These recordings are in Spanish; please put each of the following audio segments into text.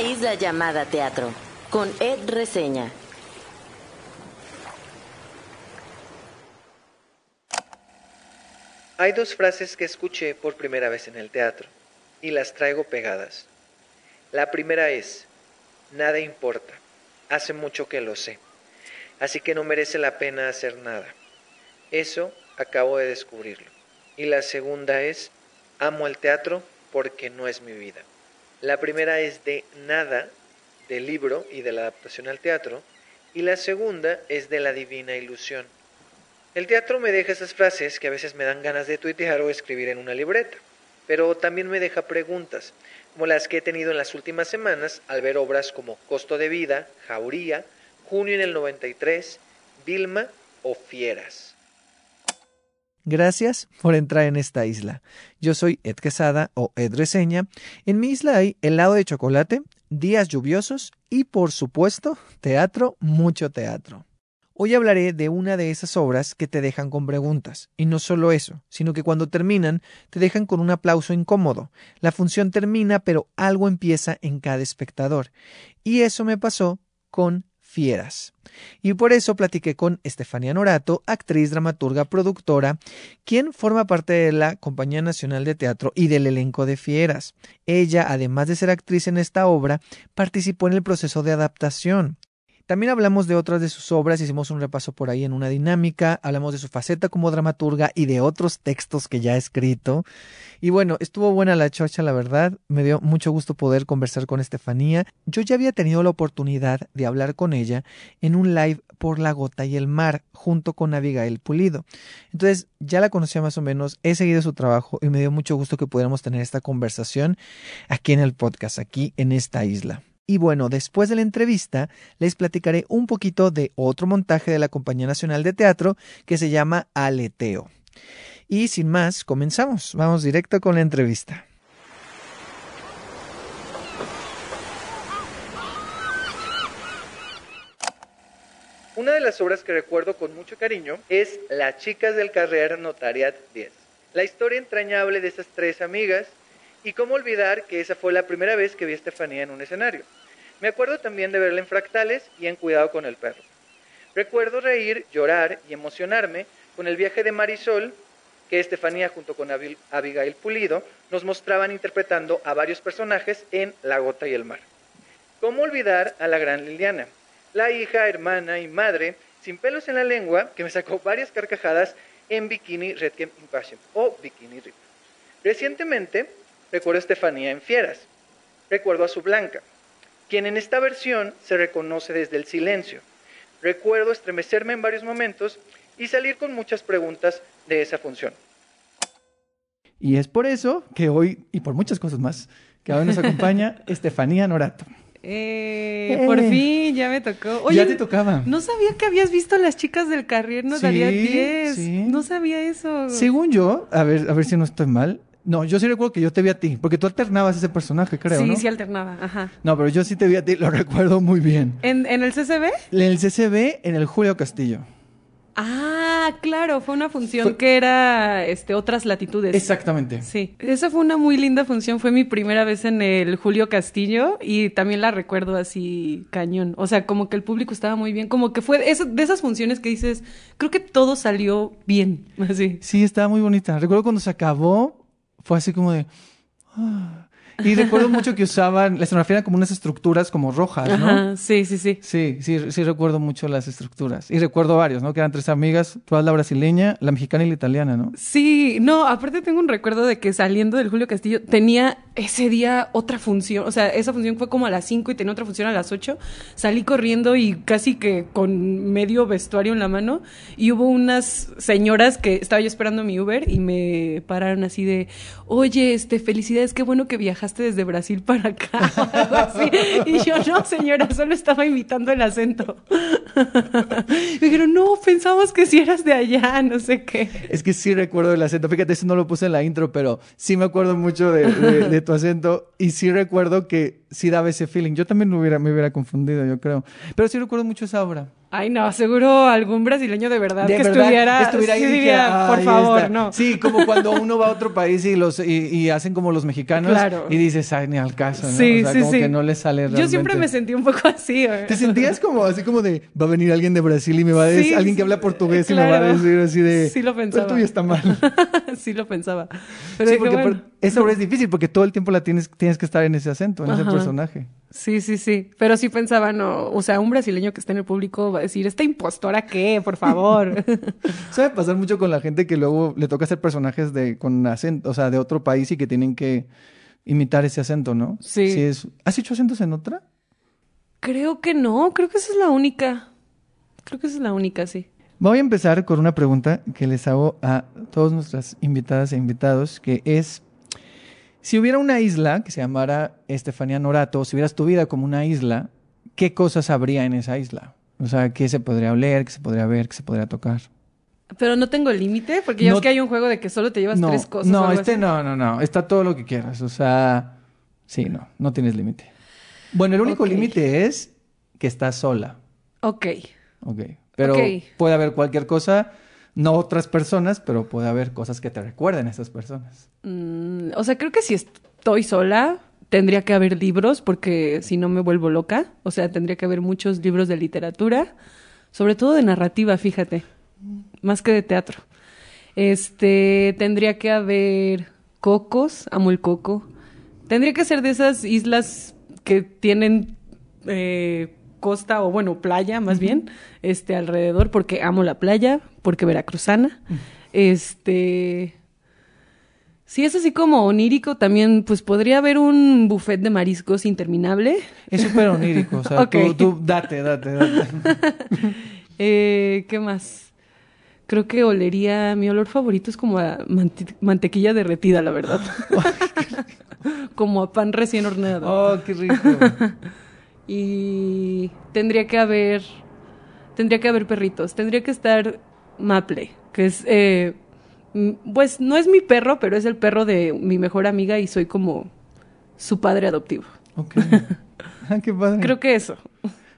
isla llamada teatro, con Ed Reseña. Hay dos frases que escuché por primera vez en el teatro y las traigo pegadas. La primera es, nada importa, hace mucho que lo sé, así que no merece la pena hacer nada. Eso acabo de descubrirlo. Y la segunda es, amo el teatro porque no es mi vida. La primera es de nada, del libro y de la adaptación al teatro, y la segunda es de la divina ilusión. El teatro me deja esas frases que a veces me dan ganas de tuitear o escribir en una libreta, pero también me deja preguntas, como las que he tenido en las últimas semanas al ver obras como Costo de Vida, Jauría, Junio en el 93, Vilma o Fieras. Gracias por entrar en esta isla. Yo soy Ed Quesada o Ed Reseña. En mi isla hay helado de chocolate, días lluviosos y, por supuesto, teatro, mucho teatro. Hoy hablaré de una de esas obras que te dejan con preguntas. Y no solo eso, sino que cuando terminan te dejan con un aplauso incómodo. La función termina, pero algo empieza en cada espectador. Y eso me pasó con Fieras. Y por eso platiqué con Estefanía Norato, actriz, dramaturga, productora, quien forma parte de la Compañía Nacional de Teatro y del elenco de Fieras. Ella, además de ser actriz en esta obra, participó en el proceso de adaptación. También hablamos de otras de sus obras, hicimos un repaso por ahí en una dinámica, hablamos de su faceta como dramaturga y de otros textos que ya ha escrito. Y bueno, estuvo buena la chocha, la verdad, me dio mucho gusto poder conversar con Estefanía. Yo ya había tenido la oportunidad de hablar con ella en un live por La Gota y el Mar, junto con Abigail Pulido. Entonces, ya la conocía más o menos, he seguido su trabajo y me dio mucho gusto que pudiéramos tener esta conversación aquí en el podcast, aquí en esta isla. Y bueno, después de la entrevista les platicaré un poquito de otro montaje de la Compañía Nacional de Teatro que se llama Aleteo. Y sin más, comenzamos. Vamos directo con la entrevista. Una de las obras que recuerdo con mucho cariño es Las chicas del Carrer Notariat 10. La historia entrañable de esas tres amigas y cómo olvidar que esa fue la primera vez que vi a Estefanía en un escenario. Me acuerdo también de verla en Fractales y en Cuidado con el Perro. Recuerdo reír, llorar y emocionarme con el viaje de Marisol que Estefanía junto con Abigail Pulido nos mostraban interpretando a varios personajes en La Gota y el Mar. ¿Cómo olvidar a la gran Liliana? La hija, hermana y madre, sin pelos en la lengua, que me sacó varias carcajadas en Bikini Redkem Impassion o Bikini Rip. Recientemente recuerdo a Estefanía en Fieras. Recuerdo a su Blanca, quien en esta versión se reconoce desde el silencio. Recuerdo estremecerme en varios momentos y salir con muchas preguntas de esa función. Y es por eso que hoy, y por muchas cosas más, que hoy nos acompaña Estefanía Norato. Eh, Por fin, ya me tocó. Oye, ya te tocaba. No sabía que habías visto las chicas del Carrier, nos daría 10. No sabía eso. Según yo, a ver, a ver si no estoy mal, no, yo sí recuerdo que yo te vi a ti, porque tú alternabas ese personaje, creo, sí, ¿no? Sí, alternaba, ajá. No, pero yo sí te vi a ti, lo recuerdo muy bien. ¿En, ¿En, el CCB? En el CCB, en el Julio Castillo. Ah, claro, fue una función que era este otras latitudes. Exactamente. Sí. Esa fue una muy linda función, fue mi primera vez en el Julio Castillo y también la recuerdo así cañón. O sea, como que el público estaba muy bien, como que fue eso, de esas funciones que dices, creo que todo salió bien, así. Sí, estaba muy bonita. Recuerdo cuando se acabó, fue así como de... Ah". Y recuerdo mucho que usaban, la escenografía eran como unas estructuras como rojas, ¿no? Ajá, sí, sí, sí. Sí, sí, sí recuerdo mucho las estructuras. Y recuerdo varios, ¿no? Que eran tres amigas, todas la brasileña, la mexicana y la italiana, ¿no? Sí, no, aparte tengo un recuerdo de que saliendo del Julio Castillo tenía ese día otra función, o sea, esa función fue como a las 5 y tenía otra función a las 8. Salí corriendo y casi que con medio vestuario en la mano y hubo unas señoras que estaba yo esperando mi Uber y me pararon así de, oye, este, felicidades, qué bueno que viajaste desde Brasil para acá. Y yo, no, señora, solo estaba imitando el acento. Me dijeron, no, pensamos que si eras de allá, no sé qué. Es que sí recuerdo el acento. Fíjate, eso no lo puse en la intro, pero sí me acuerdo mucho de, de, tu acento y sí recuerdo que sí daba ese feeling. Yo también me hubiera, me hubiera confundido, yo creo. Pero sí recuerdo mucho esa obra. Ay, no, seguro algún brasileño de verdad De que verdad, estuviera, estuviera ahí sí dijera, por "Ahí favor, está". no. Sí, como cuando uno va a otro país y los y, y hacen como los mexicanos Claro. y dices, ay, ni al caso, ¿no? Sí, o sea, sí, como sí. que no le sale realmente. Yo siempre me sentí un poco así. güey. ¿Te sentías como así como de va a venir alguien de Brasil y me va a decir, Sí, alguien que habla portugués y me va a decir así de Sí lo pensaba. El tuyo está mal. sí lo pensaba. Pero sí, dije, porque bueno. por- esa obra es difícil porque todo el tiempo la tienes tienes que estar en ese acento, en ese personaje. Sí, sí, sí. Pero sí pensaba, no, o sea, un brasileño que está en el público va a decir, ¿esta impostora qué? Por favor. Suele pasar mucho con la gente que luego le toca hacer personajes de con acento, o sea, de otro país y que tienen que imitar ese acento, ¿no? Sí. es... ¿Has hecho acentos en otra? creo que no, creo que esa es la única. Creo que esa es la única, sí. Voy a empezar con una pregunta que les hago a todas nuestras invitadas e invitados, que es, si hubiera una isla que se llamara Estefanía Norato, si vieras tu vida como una isla, ¿qué cosas habría en esa isla? O sea, ¿qué se podría oler, qué se podría ver, qué se podría tocar? Pero no tengo límite, porque ya No- es que hay un juego de que solo te llevas no, tres cosas. no, este así. no, no, no, está todo lo que quieras, o sea, sí, no, no tienes límite. Bueno, el único límite es que estás sola. Ok. Ok. Pero puede haber cualquier cosa, no otras personas, pero puede haber cosas que te recuerden a esas personas. Mm, o sea, creo que si estoy sola, tendría que haber libros, porque si no me vuelvo loca. O sea, tendría que haber muchos libros de literatura, sobre todo de narrativa, fíjate, más que de teatro. Este, tendría que haber cocos, amo el coco. Tendría que ser de esas islas que tienen eh, costa o bueno, playa más bien, este alrededor porque amo la playa, porque veracruzana. Este Si es así como onírico, también pues podría haber un buffet de mariscos interminable. Es súper onírico, o sea, tú, tú date, date, date. Eh, ¿Qué más? Creo que olería, mi olor favorito es como a mante- mantequilla derretida, la verdad. como a pan recién horneado. Oh, qué rico. Y tendría que haber, tendría que haber perritos. Tendría que estar Maple, que es, eh, pues no es mi perro, pero es el perro de mi mejor amiga y soy como su padre adoptivo. Ok. Ah, qué padre. Creo que eso.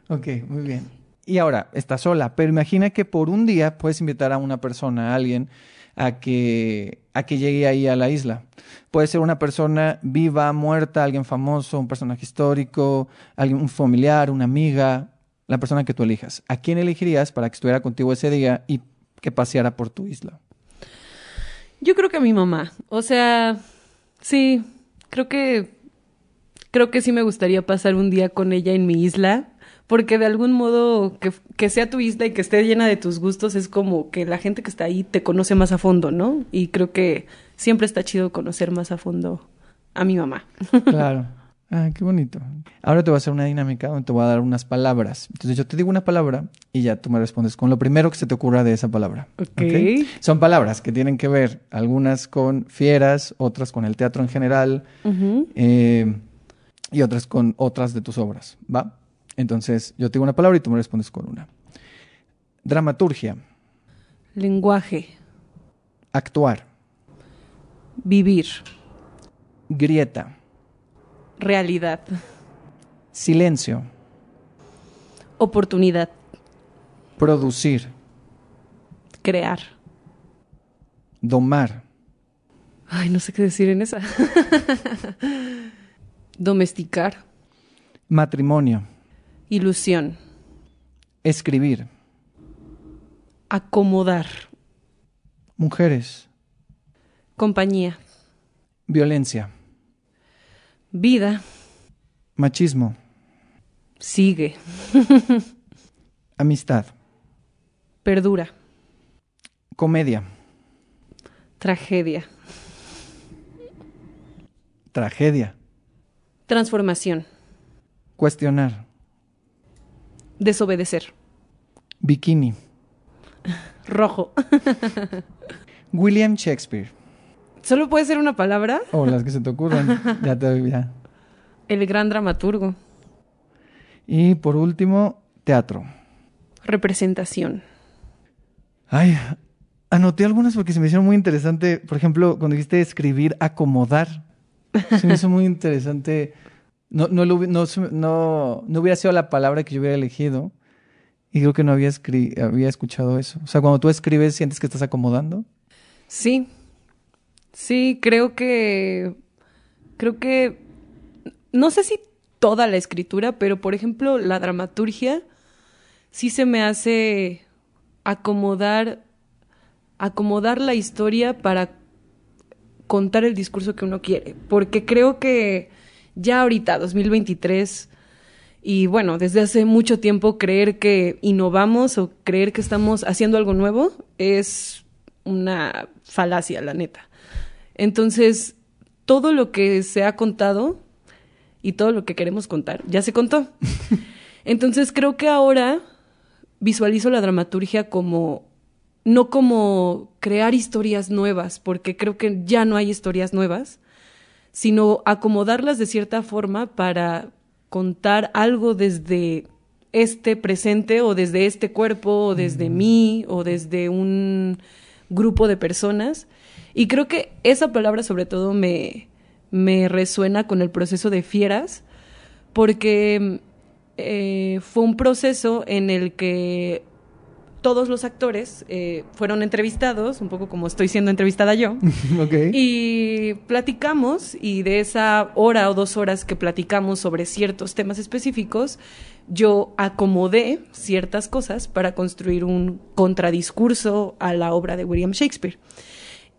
Ok, muy bien. Y ahora, estás sola, pero imagina que por un día puedes invitar a una persona, a alguien, a que, a que llegue ahí a la isla. Puede ser una persona viva, muerta, alguien famoso, un personaje histórico, alguien, un familiar, una amiga, la persona que tú elijas. ¿A quién elegirías para que estuviera contigo ese día y que paseara por tu isla? Yo creo que a mi mamá. O sea, sí, creo que creo que sí me gustaría pasar un día con ella en mi isla, porque de algún modo que, que sea tu isla y que esté llena de tus gustos es como que la gente que está ahí te conoce más a fondo, ¿no? Y creo que siempre está chido conocer más a fondo a mi mamá. Claro. Ah, qué bonito. Ahora te voy a hacer una dinámica donde te voy a dar unas palabras. Entonces yo te digo una palabra y ya tú me respondes con lo primero que se te ocurra de esa palabra. Ok. Son palabras que tienen que ver, algunas con fieras, otras con el teatro en general eh, y otras con otras de tus obras. ¿Va? Entonces yo te digo una palabra y tú me respondes con una. Dramaturgia, Lenguaje, actuar, vivir, grieta, realidad, silencio, oportunidad, producir, crear. domar, Ay, no sé qué decir en esa. Domesticar, matrimonio, ilusión, escribir, acomodar, mujeres, compañía, violencia, vida, machismo, sigue, amistad, perdura, comedia, tragedia, tragedia, transformación, cuestionar, desobedecer, bikini, rojo. William Shakespeare, ¿Solo puede ser una palabra? o las que se te ocurran, ya te doy ya. El gran dramaturgo, Y por último, teatro. representación, Ay, anoté algunas porque se me hicieron muy interesante. Por ejemplo, cuando dijiste escribir, acomodar. Se me hizo muy interesante. No, no, lo no, no, no hubiera sido la palabra que yo hubiera elegido. Y creo que no había, escri- había escuchado eso. O sea, cuando tú escribes, ¿sientes que estás acomodando? Sí. Sí, creo que. Creo que. No sé si toda la escritura, pero por ejemplo, la dramaturgia sí se me hace acomodar. acomodar la historia para contar el discurso que uno quiere. Porque creo que ya ahorita, 2023, y bueno, desde hace mucho tiempo creer que innovamos o creer que estamos haciendo algo nuevo es una falacia, la neta. Entonces, todo lo que se ha contado y todo lo que queremos contar ya se contó. Entonces, creo que ahora visualizo la dramaturgia como no como crear historias nuevas, porque creo que ya no hay historias nuevas, sino acomodarlas de cierta forma para contar algo desde este presente o desde este cuerpo o desde mí o desde un grupo de personas. Y creo que esa palabra sobre todo me, me resuena con el proceso de fieras porque eh, fue un proceso en el que todos los actores eh, fueron entrevistados, un poco como estoy siendo entrevistada yo, y platicamos, y de esa hora o dos horas que platicamos sobre ciertos temas específicos, yo acomodé ciertas cosas para construir un contradiscurso a la obra de William Shakespeare.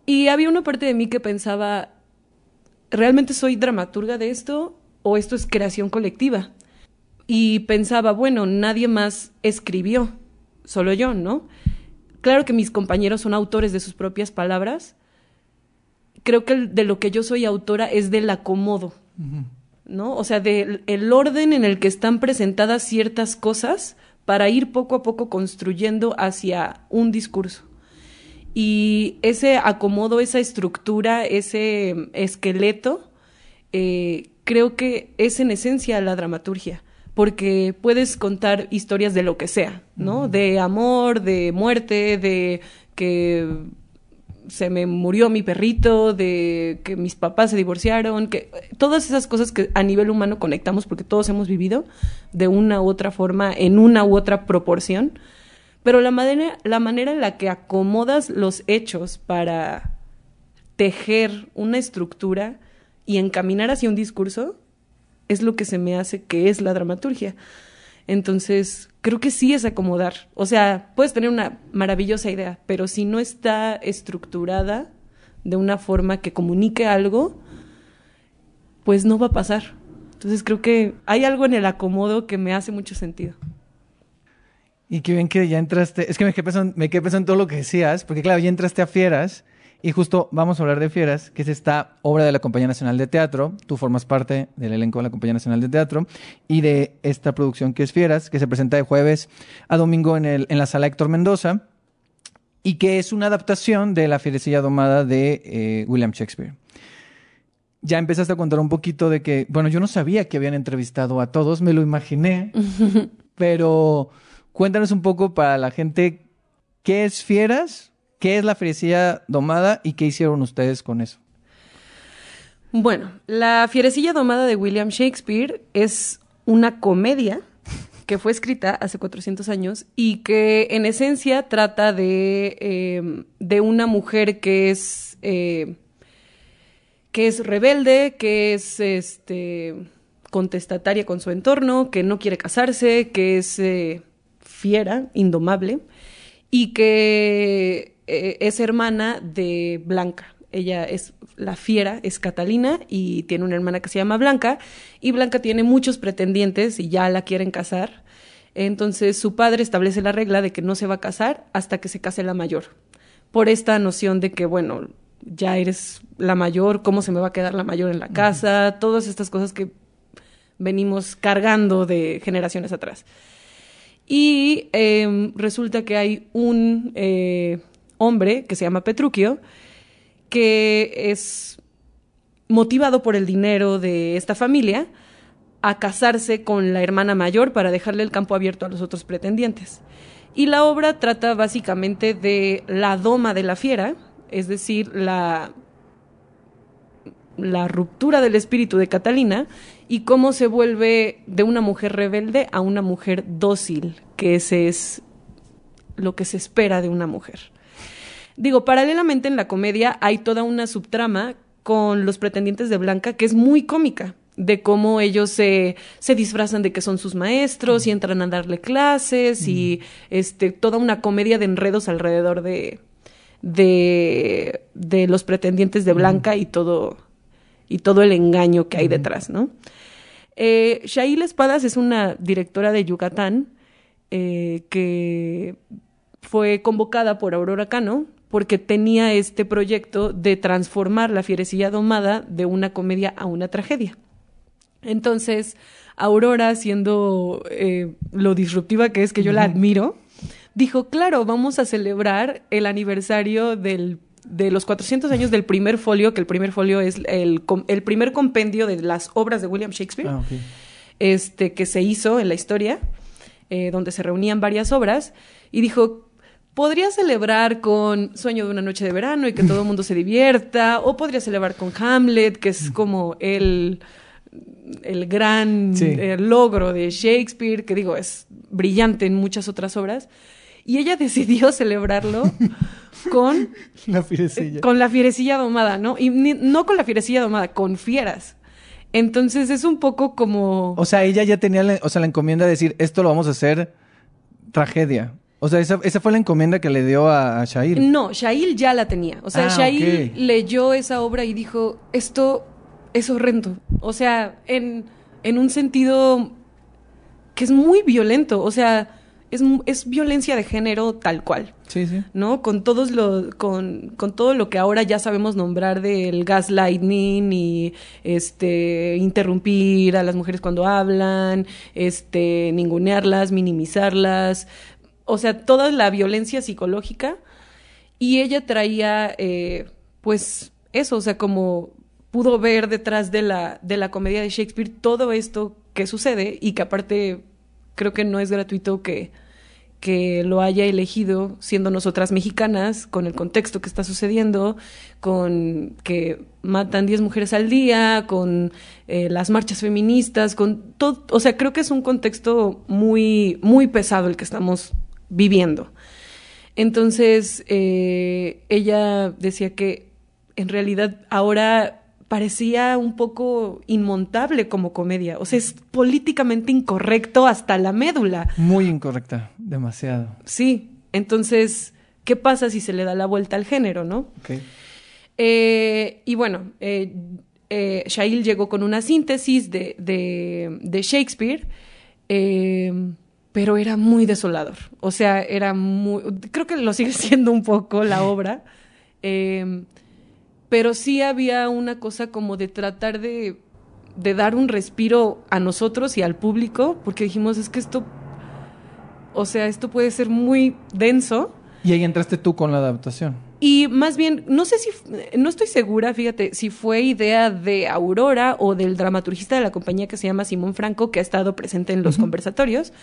Y había una parte de mí que pensaba, ¿realmente soy dramaturga de esto o esto es creación colectiva? Y pensaba, bueno, nadie más escribió, solo yo, ¿no? Claro que mis compañeros son autores de sus propias palabras. Creo que de lo que yo soy autora es del acomodo, ¿no? O sea, del el orden en el que están presentadas ciertas cosas para ir poco a poco construyendo hacia un discurso. Y ese acomodo, esa estructura, ese esqueleto, eh, creo que es en esencia la dramaturgia, porque puedes contar historias de lo que sea, ¿no? De amor, de muerte, de que se me murió mi perrito, de que mis papás se divorciaron, que todas esas cosas que a nivel humano conectamos porque todos hemos vivido de una u otra forma, en una u otra proporción. Pero la manera, la manera en la que acomodas los hechos para tejer una estructura y encaminar hacia un discurso es lo que se me hace que es la dramaturgia. Entonces, creo que sí es acomodar. O sea, puedes tener una maravillosa idea, pero si no está estructurada de una forma que comunique algo, pues no va a pasar. Entonces, creo que hay algo en el acomodo que me hace mucho sentido. Y qué bien que ya entraste. Es que me quedé pensando, me quedé pensando en todo lo que decías, porque claro, ya entraste a Fieras. Y justo vamos a hablar de Fieras, que es esta obra de la Compañía Nacional de Teatro. Tú formas parte del elenco de la Compañía Nacional de Teatro y de esta producción que es Fieras, que se presenta de jueves a domingo en, el, en la sala Héctor Mendoza y que es una adaptación de La Fierecilla Domada de eh, William Shakespeare. Ya empezaste a contar un poquito de que, bueno, yo no sabía que habían entrevistado a todos, me lo imaginé, pero cuéntanos un poco para la gente qué es Fieras, qué es la Fierecilla Domada y qué hicieron ustedes con eso. Bueno, La Fierecilla Domada de William Shakespeare es una comedia que fue escrita hace 400 años y que en esencia trata de, eh, de una mujer que es, eh, que es rebelde, que es este, contestataria con su entorno, que no quiere casarse, que es eh, fiera, indomable, y que eh, es hermana de Blanca. Ella es la fiera, es Catalina y tiene una hermana que se llama Blanca y Blanca tiene muchos pretendientes y ya la quieren casar. Entonces su padre establece la regla de que no se va a casar hasta que se case la mayor. Por esta noción de que, bueno, ya eres la mayor, ¿cómo se me va a quedar la mayor en la casa? Todas estas cosas que venimos cargando de generaciones atrás. Y eh, resulta que hay un eh, hombre que se llama Petruchio, que es motivado por el dinero de esta familia a casarse con la hermana mayor para dejarle el campo abierto a los otros pretendientes. Y la obra trata básicamente de la doma de la fiera, es decir, la la ruptura del espíritu de Catalina y cómo se vuelve de una mujer rebelde a una mujer dócil, que ese es lo que se espera de una mujer. Digo, paralelamente en la comedia hay toda una subtrama con los pretendientes de Blanca que es muy cómica de cómo ellos se, se disfrazan de que son sus maestros y entran a darle clases y este toda una comedia de enredos alrededor de, de, de los pretendientes de Blanca y todo y todo el engaño que hay detrás, ¿no? Eh, Shail Espadas es una directora de Yucatán eh, que fue convocada por Aurora Cano porque tenía este proyecto de transformar la fierecilla domada de una comedia a una tragedia. Entonces, Aurora, siendo eh, lo disruptiva que es, que yo la admiro, dijo, claro, vamos a celebrar el aniversario del, de los 400 años del primer folio, que el primer folio es el, el primer compendio de las obras de William Shakespeare, Ah, este, que se hizo en la historia, eh, donde se reunían varias obras, y dijo, podría celebrar con Sueño de una noche de verano y que todo el mundo se divierta, o podría celebrar con Hamlet, que es como el, el gran Sí. eh, logro de Shakespeare, que digo, es brillante en muchas otras obras, y ella decidió celebrarlo con La fierecilla. con la fierecilla domada, ¿no? Y ni- no con la fierecilla domada, con fieras. Entonces es un poco como... O sea, ella ya tenía la, o sea, la encomienda de decir, esto lo vamos a hacer tragedia. O sea, esa, esa fue la encomienda que le dio a, a Shail. No, Shail ya la tenía. O sea, Ah, Shail leyó esa obra y dijo, esto es horrendo. O sea, en, en un sentido que es muy violento. O sea, es, es violencia de género tal cual. Sí, sí. ¿no? Con todos lo, con, con todo lo que ahora ya sabemos nombrar del gaslighting y este interrumpir a las mujeres cuando hablan, este ningunearlas, minimizarlas, o sea, toda la violencia psicológica. Y ella traía, eh, pues, eso, o sea, como pudo ver detrás de la, de la comedia de Shakespeare todo esto que sucede y que aparte creo que no es gratuito que, que lo haya elegido siendo nosotras mexicanas, con el contexto que está sucediendo, con que matan 10 mujeres al día, con eh, las marchas feministas, con todo, o sea, creo que es un contexto muy, muy pesado el que estamos viviendo. Entonces, eh, ella decía que en realidad ahora parecía un poco inmontable como comedia. O sea, es políticamente incorrecto hasta la médula. Muy incorrecta. Demasiado. Sí. Entonces, ¿qué pasa si se le da la vuelta al género, no? Eh, y bueno, eh, eh, Shail llegó con una síntesis de, de, de Shakespeare, pero era muy desolador. O sea, era muy. Creo que lo sigue siendo un poco la obra. eh, pero sí había una cosa como de tratar de, de dar un respiro a nosotros y al público, porque dijimos, es que esto. O sea, esto puede ser muy denso. Y ahí entraste tú con la adaptación. Y más bien, no sé si, no estoy segura, fíjate, si fue idea de Aurora o del dramaturgista de la compañía que se llama Simón Franco, que ha estado presente en los conversatorios,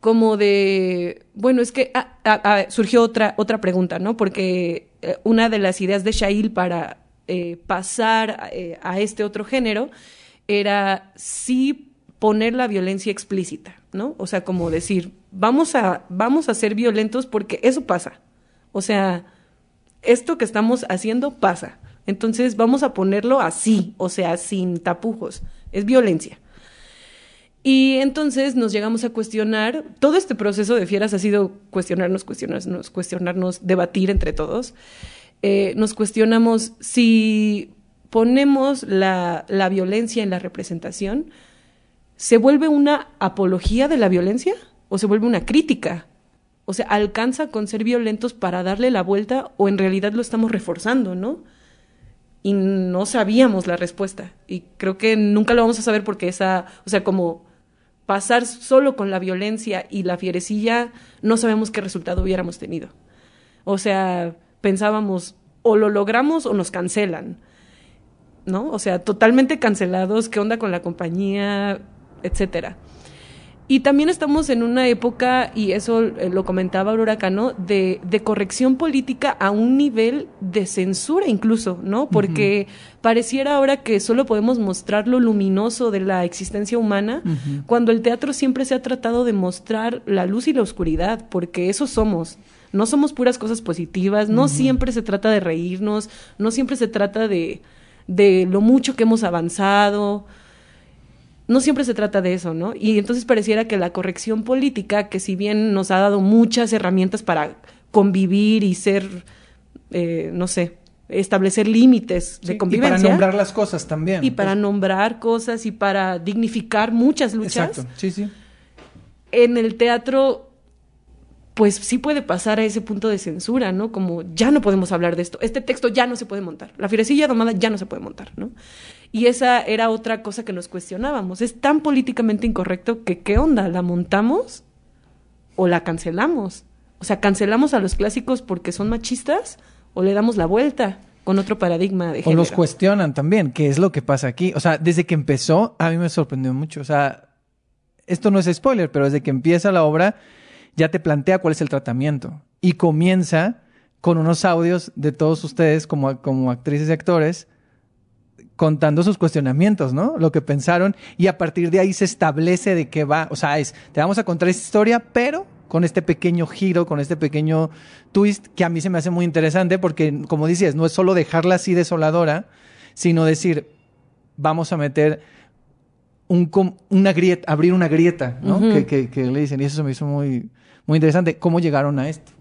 como de, bueno, es que ah, ah, ah, surgió otra, otra pregunta, ¿no? Porque eh, una de las ideas de Shail para eh, pasar eh, a este otro género era sí poner la violencia explícita, ¿no? O sea, como decir, vamos a, vamos a ser violentos porque eso pasa. O sea, esto que estamos haciendo pasa. Entonces vamos a ponerlo así, o sea, sin tapujos. Es violencia. Y entonces nos llegamos a cuestionar, todo este proceso de fieras ha sido cuestionarnos, cuestionarnos, cuestionarnos, debatir entre todos. Eh, nos cuestionamos si ponemos la, la violencia en la representación, ¿se vuelve una apología de la violencia o se vuelve una crítica? O sea, ¿alcanza con ser violentos para darle la vuelta o en realidad lo estamos reforzando, no? Y no sabíamos la respuesta. Y creo que nunca lo vamos a saber porque esa, o sea, como pasar solo con la violencia y la fierecilla, no sabemos qué resultado hubiéramos tenido. O sea, pensábamos, o lo logramos o nos cancelan. ¿No? O sea, totalmente cancelados, ¿qué onda con la compañía? etcétera. Y también estamos en una época, y eso eh, lo comentaba Aurora Cano, de, de corrección política a un nivel de censura incluso, ¿no? Porque pareciera ahora que solo podemos mostrar lo luminoso de la existencia humana, cuando el teatro siempre se ha tratado de mostrar la luz y la oscuridad, porque eso somos. No somos puras cosas positivas, no siempre se trata de reírnos, no siempre se trata de, de lo mucho que hemos avanzado no siempre se trata de eso, ¿no? Y entonces pareciera que la corrección política, que si bien nos ha dado muchas herramientas para convivir y ser, eh, no sé, establecer límites de convivencia. Y para nombrar las cosas también. Y para nombrar cosas y para dignificar muchas luchas. Exacto, sí, sí. En el teatro, pues sí puede pasar a ese punto de censura, ¿no? Como ya no podemos hablar de esto, este texto ya no se puede montar, la firecilla domada ya no se puede montar, ¿no? Y esa era otra cosa que nos cuestionábamos. Es tan políticamente incorrecto que ¿qué onda? ¿La montamos o la cancelamos? O sea, ¿cancelamos a los clásicos porque son machistas o le damos la vuelta con otro paradigma de género? O los cuestionan también, ¿qué es lo que pasa aquí? O sea, desde que empezó, a mí me sorprendió mucho. O sea, esto no es spoiler, pero desde que empieza la obra, ya te plantea cuál es el tratamiento. Y comienza con unos audios de todos ustedes como, como actrices y actores contando sus cuestionamientos, ¿no? Lo que pensaron y a partir de ahí se establece de qué va, o sea, es, te vamos a contar esta historia, pero con este pequeño giro, con este pequeño twist que a mí se me hace muy interesante porque, como dices, no es solo dejarla así desoladora, sino decir, vamos a meter un, una grieta, abrir una grieta, ¿no? que, que, le dicen, y eso se me hizo muy, muy interesante. ¿Cómo llegaron a esto?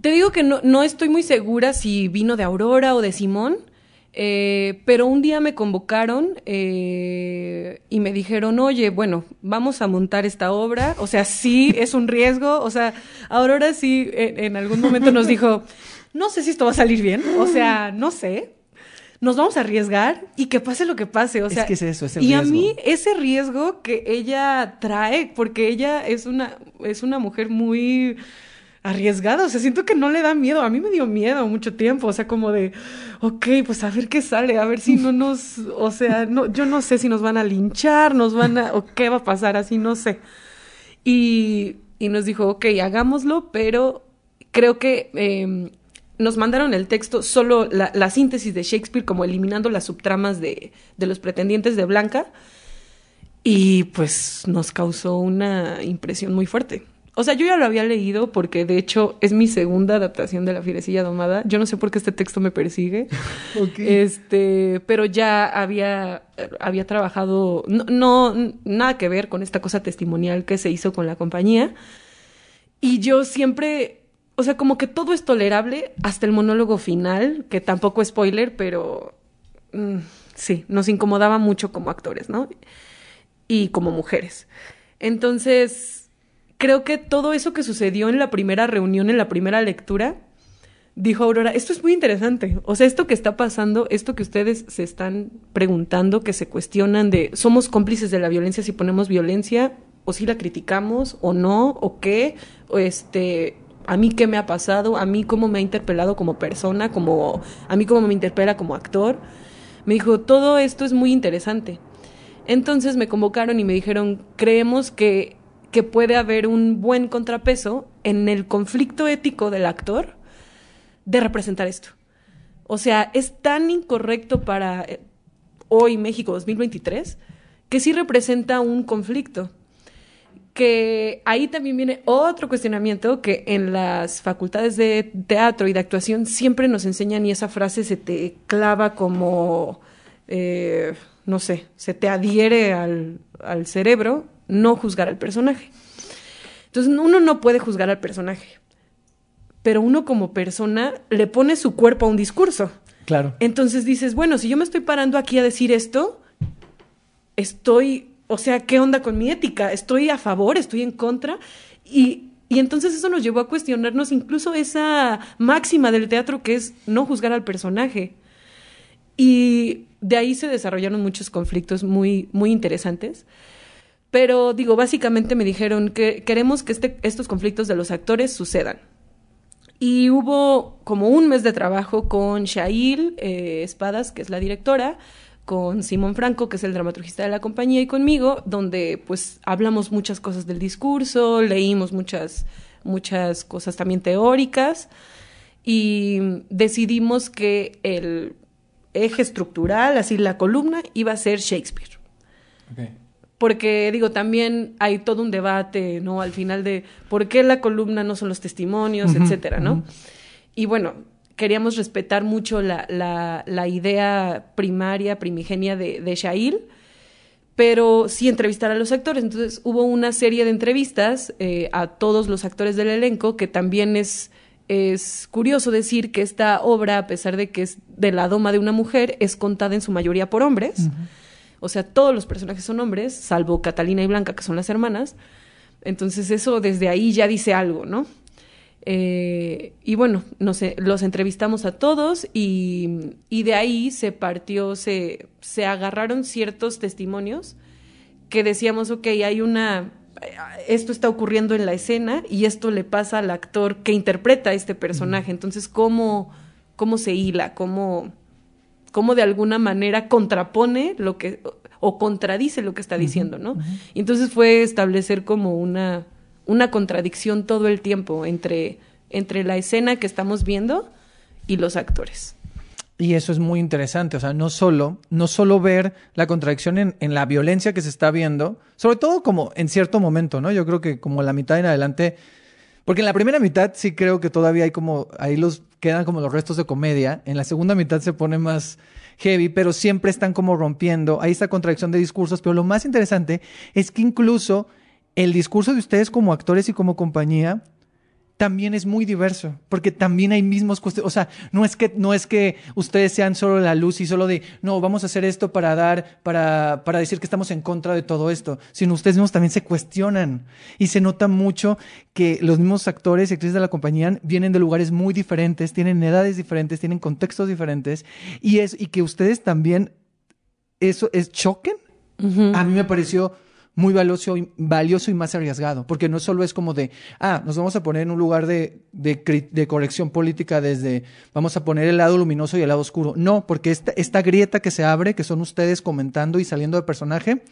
Te digo que no, no estoy muy segura si vino de Aurora o de Simón, eh, pero un día me convocaron eh, y me dijeron, oye, bueno, vamos a montar esta obra. O sea, sí, es un riesgo. O sea, Aurora sí en, algún momento nos dijo, no sé si esto va a salir bien. O sea, no sé. Nos vamos a arriesgar y que pase lo que pase. O sea, es que es eso, es el y a mí ese riesgo que ella trae, porque ella es una, es una mujer muy arriesgado, o sea, siento que no le da miedo, a mí me dio miedo mucho tiempo, o sea, como de, ok, pues a ver qué sale, a ver si no nos, o sea, no, yo no sé si nos van a linchar, nos van a, o qué va a pasar, así no sé. Y, y nos dijo, ok, hagámoslo, pero creo que em, nos mandaron el texto, solo la, la, síntesis de Shakespeare, como eliminando las subtramas de, de los pretendientes de Blanca, y pues nos causó una impresión muy fuerte. O sea, yo ya lo había leído porque de hecho es mi segunda adaptación de La Fierecilla Domada. Yo no sé por qué este texto me persigue. Este, pero ya había, había trabajado, no, no, nada que ver con esta cosa testimonial que se hizo con la compañía. Y yo siempre, o sea, como que todo es tolerable hasta el monólogo final, que tampoco es spoiler, pero mm, sí, nos incomodaba mucho como actores, ¿no? Y como mujeres. Entonces, creo que todo eso que sucedió en la primera reunión, en la primera lectura, dijo Aurora, esto es muy interesante. O sea, esto que está pasando, esto que ustedes se están preguntando, que se cuestionan de, ¿somos cómplices de la violencia si ponemos violencia? ¿O si la criticamos? ¿O no? ¿O qué? O este, a mí qué me ha pasado, a mí cómo me ha interpelado como persona, como a mí cómo me interpela como actor. Me dijo, todo esto es muy interesante. Entonces me convocaron y me dijeron, creemos que que puede haber un buen contrapeso en el conflicto ético del actor de representar esto. O sea, es tan incorrecto para eh, hoy México 2023 que sí representa un conflicto. Que ahí también viene otro cuestionamiento que en las facultades de teatro y de actuación siempre nos enseñan y esa frase se te clava como, eh, no sé, se te adhiere al, al cerebro no juzgar al personaje. Entonces uno no puede juzgar al personaje, pero uno como persona le pone su cuerpo a un discurso. Claro. Entonces dices, bueno, si yo me estoy parando aquí a decir esto, estoy, o sea, ¿qué onda con mi ética? ¿Estoy a favor? ¿Estoy en contra? Y, y entonces eso nos llevó a cuestionarnos incluso esa máxima del teatro que es no juzgar al personaje. Y de ahí se desarrollaron muchos conflictos muy, muy interesantes. Pero digo, básicamente me dijeron que queremos que este, estos conflictos de los actores sucedan. Y hubo como un mes de trabajo con Shail eh, Espadas, que es la directora, con Simón Franco, que es el dramaturgista de la compañía, y conmigo, donde pues hablamos muchas cosas del discurso, leímos muchas, muchas cosas también teóricas, y decidimos que el eje estructural, así la columna, iba a ser Shakespeare. Porque, digo, también hay todo un debate, ¿no? Al final de por qué la columna no son los testimonios, etcétera, ¿no? Y bueno, queríamos respetar mucho la, la, la idea primaria, primigenia de, de Shail, pero sí entrevistar a los actores. Entonces hubo una serie de entrevistas eh, a todos los actores del elenco, que también es, es curioso decir que esta obra, a pesar de que es de la doma de una mujer, es contada en su mayoría por hombres. O sea, todos los personajes son hombres, salvo Catalina y Blanca, que son las hermanas. Entonces eso desde ahí ya dice algo, ¿no? Eh, y bueno, no sé, los entrevistamos a todos y, y de ahí se partió, se, se agarraron ciertos testimonios que decíamos, ok, hay una, esto está ocurriendo en la escena y esto le pasa al actor que interpreta a este personaje. Entonces, ¿cómo, cómo se hila? ¿Cómo, ¿Cómo de alguna manera contrapone lo que, o contradice lo que está diciendo, ¿no? Y entonces fue establecer como una una contradicción todo el tiempo entre, entre la escena que estamos viendo y los actores. Y eso es muy interesante, o sea, no solo, no solo ver la contradicción en, en, la violencia que se está viendo, sobre todo como en cierto momento, ¿no? Yo creo que como la mitad en adelante, porque en la primera mitad sí creo que todavía hay como, ahí los quedan como los restos de comedia, en la segunda mitad se pone más heavy, pero siempre están como rompiendo, hay esta contradicción de discursos, pero lo más interesante es que incluso el discurso de ustedes como actores y como compañía también es muy diverso, porque también hay mismos cuestiones, o sea, no es que no es que ustedes sean solo la luz y solo de, no, vamos a hacer esto para dar para para decir que estamos en contra de todo esto, sino ustedes mismos también se cuestionan y se nota mucho que los mismos actores y actrices de la compañía vienen de lugares muy diferentes, tienen edades diferentes, tienen contextos diferentes y es y que ustedes también eso es choquen. A mí me pareció muy valioso y, valioso y más arriesgado, porque no solo es como de, ah, nos vamos a poner en un lugar de, de, de, corrección política desde, vamos a poner el lado luminoso y el lado oscuro. No, porque esta, esta grieta que se abre, que son ustedes comentando y saliendo de personaje,